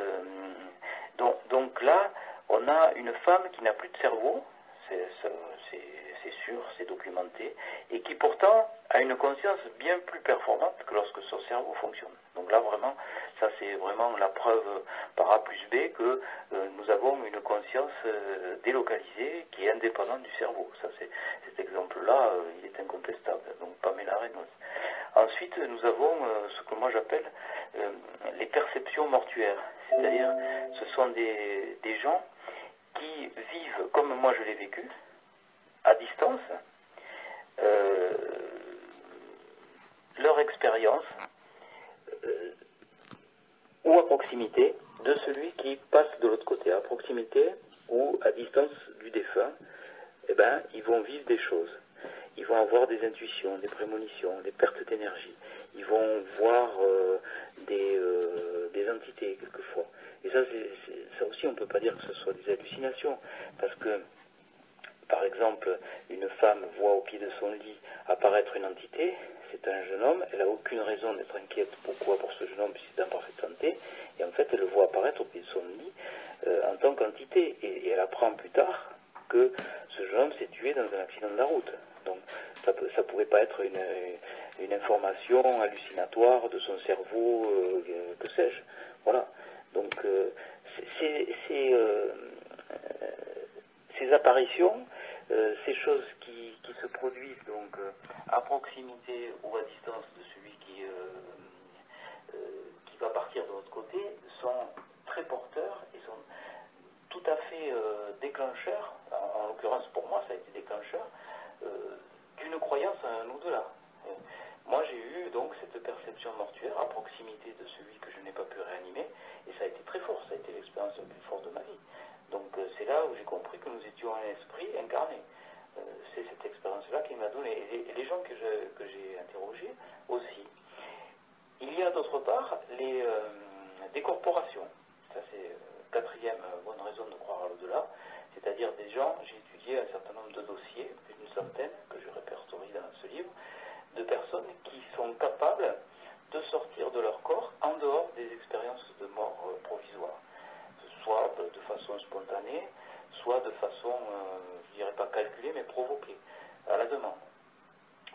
donc, donc là, on a une femme qui n'a plus de cerveau, c'est sûr, c'est documenté, et qui pourtant a une conscience bien plus performante que lorsque son cerveau fonctionne. Donc là, vraiment, ça c'est vraiment la preuve par A plus B que euh, nous avons une conscience euh, délocalisée qui est indépendante du cerveau. Ça, cet exemple-là, euh, il est incontestable. Donc Pamela Reynolds. Ensuite, nous avons ce que moi j'appelle les perceptions mortuaires. C'est-à-dire, ce sont des gens qui vivent comme moi je l'ai vécu, à distance, euh, leur expérience euh, ou à proximité de celui qui passe de l'autre côté, à proximité ou à distance du défunt, eh ben, ils vont vivre des choses. Ils vont avoir des intuitions, des prémonitions, des pertes d'énergie. Ils vont voir euh, des, des entités quelquefois. Et ça, ça aussi, on ne peut pas dire que ce soit des hallucinations, parce que, par exemple, une femme voit au pied de son lit apparaître une entité, c'est un jeune homme, elle n'a aucune raison d'être inquiète. Pourquoi Pour ce jeune homme, puisqu'il est en parfaite santé, et en fait, elle le voit apparaître au pied de son lit euh, en tant qu'entité, et, elle apprend plus tard que ce jeune homme s'est tué dans un accident de la route. Donc, ça ne pourrait pas être une, information hallucinatoire de son cerveau, euh, que sais-je. Voilà. Donc euh, euh, ces apparitions, ces choses qui, se produisent donc à proximité ou à distance de celui qui, qui va partir de l'autre côté, sont très porteurs et sont tout à fait déclencheurs, en, en l'occurrence pour moi ça a été déclencheur, d'une croyance à un au-delà. Moi, j'ai eu donc cette perception mortuaire à proximité de celui que je n'ai pas pu réanimer, et ça a été très fort, ça a été l'expérience la plus forte de ma vie. Donc euh, c'est là où j'ai compris que nous étions un esprit incarné. Euh, c'est cette expérience-là qui m'a donné, et les, gens que, j'ai interrogés aussi. Il y a d'autre part les, euh, des corporations. Ça c'est quatrième bonne raison de croire à l'au-delà, c'est-à-dire des gens, j'ai étudié un certain nombre de dossiers, plus d'une centaine, que je répertorie dans ce livre, de personnes qui sont capables de sortir de leur corps en dehors des expériences de mort euh, provisoire, soit de façon spontanée, soit de façon, euh, je dirais pas calculée, mais provoquée, à la demande.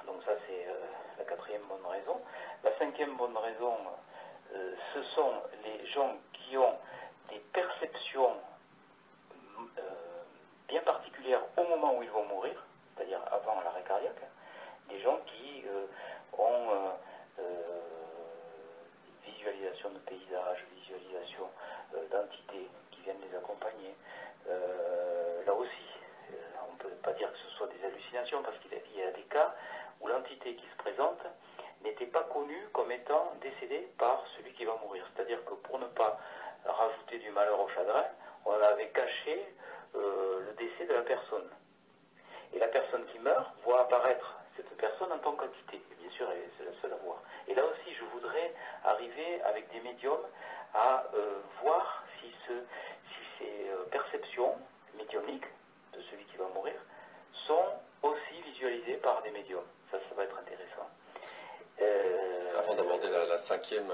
Donc ça c'est euh, la quatrième bonne raison. La cinquième bonne raison, ce sont les gens qui ont des perceptions bien particulières au moment où ils vont mourir, c'est-à-dire avant l'arrêt cardiaque, des gens qui ont visualisation de paysages, visualisation euh, d'entités qui viennent les accompagner. Euh, là aussi, euh, on ne peut pas dire que ce soit des hallucinations parce qu'il y a des cas où l'entité qui se présente n'était pas connue comme étant décédée par celui qui va mourir. C'est-à-dire que pour ne pas rajouter du malheur au chagrin, on avait caché le décès de la personne. Et la personne qui meurt voit apparaître cette personne en tant qu'entité. Bien sûr, c'est la seule à voir. Et là aussi, je voudrais arriver avec des médiums à euh, voir si, ce, si ces euh, perceptions médiumniques de celui qui va mourir sont aussi visualisées par des médiums. Ça, ça va être intéressant. Euh, Avant d'aborder la, cinquième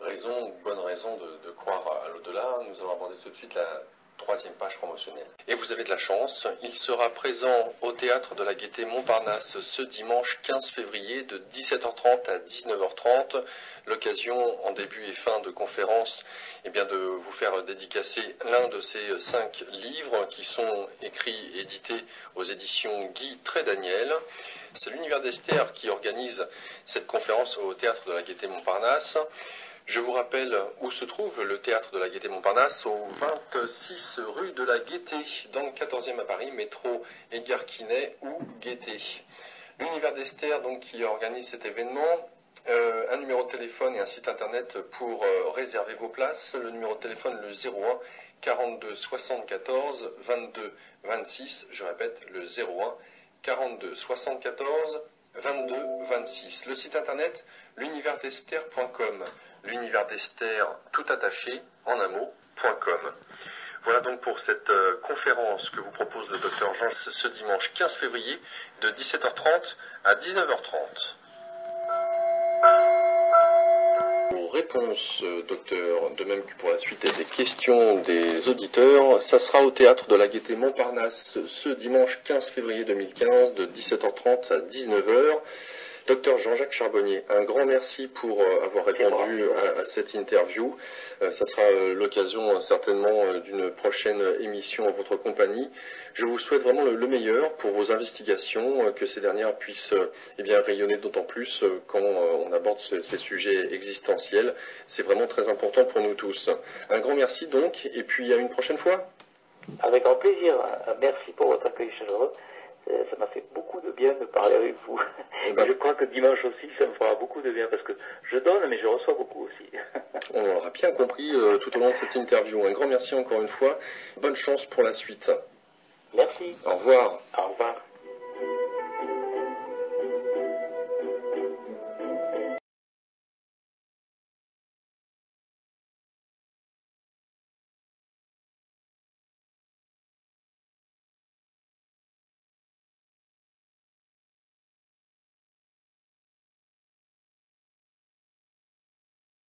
raison, bonne raison de, de croire à l'au-delà, nous allons aborder tout de suite la troisième page promotionnelle. Et vous avez de la chance, il sera présent au théâtre de la Gaîté Montparnasse ce dimanche 15 février de 17h30 à 19h30. L'occasion en début et fin de conférence eh bien, de vous faire dédicacer l'un de ces cinq livres qui sont écrits et édités aux éditions Guy Trédaniel. C'est l'univers d'Esther qui organise cette conférence au théâtre de la Gaîté Montparnasse. Je vous rappelle où se trouve le théâtre de la Gaîté Montparnasse, au 26 rue de la Gaîté, dans le 14e à Paris, métro Edgar Quinet ou Gaîté. L'univers d'Esther, donc, qui organise cet événement, un numéro de téléphone et un site internet pour réserver vos places. Le numéro de téléphone, le 01 42 74 22 26. Je répète, le 01 42 74 22 26. Le site internet, l'universdester.com. L'univers d'Esther, tout attaché, en un mot.com. Voilà donc pour cette euh, conférence que vous propose le docteur Jean ce dimanche 15 février de 17h30 à 19h30. Pour réponse, euh, docteur, de même que pour la suite des questions des auditeurs, ça sera au théâtre de la Gaîté Montparnasse ce dimanche 15 février 2015 de 17h30 à 19h. Docteur Jean-Jacques Charbonnier, un grand merci pour euh, avoir répondu à, cette interview. Euh, ça sera euh, l'occasion certainement d'une prochaine émission en votre compagnie. Je vous souhaite vraiment le, meilleur pour vos investigations, que ces dernières puissent eh bien, rayonner d'autant plus quand on aborde ces sujets existentiels. C'est vraiment très important pour nous tous. Un grand merci donc, et puis à une prochaine fois. Avec grand plaisir. Merci pour votre accueil chaleureux. Euh, ça m'a fait beaucoup de bien de parler avec vous. Et je crois que dimanche aussi, ça me fera beaucoup de bien parce que je donne, mais je reçois beaucoup aussi. On l'aura bien compris euh, tout au long de cette interview. Un grand merci encore une fois. Bonne chance pour la suite. Merci. Au revoir. Au revoir.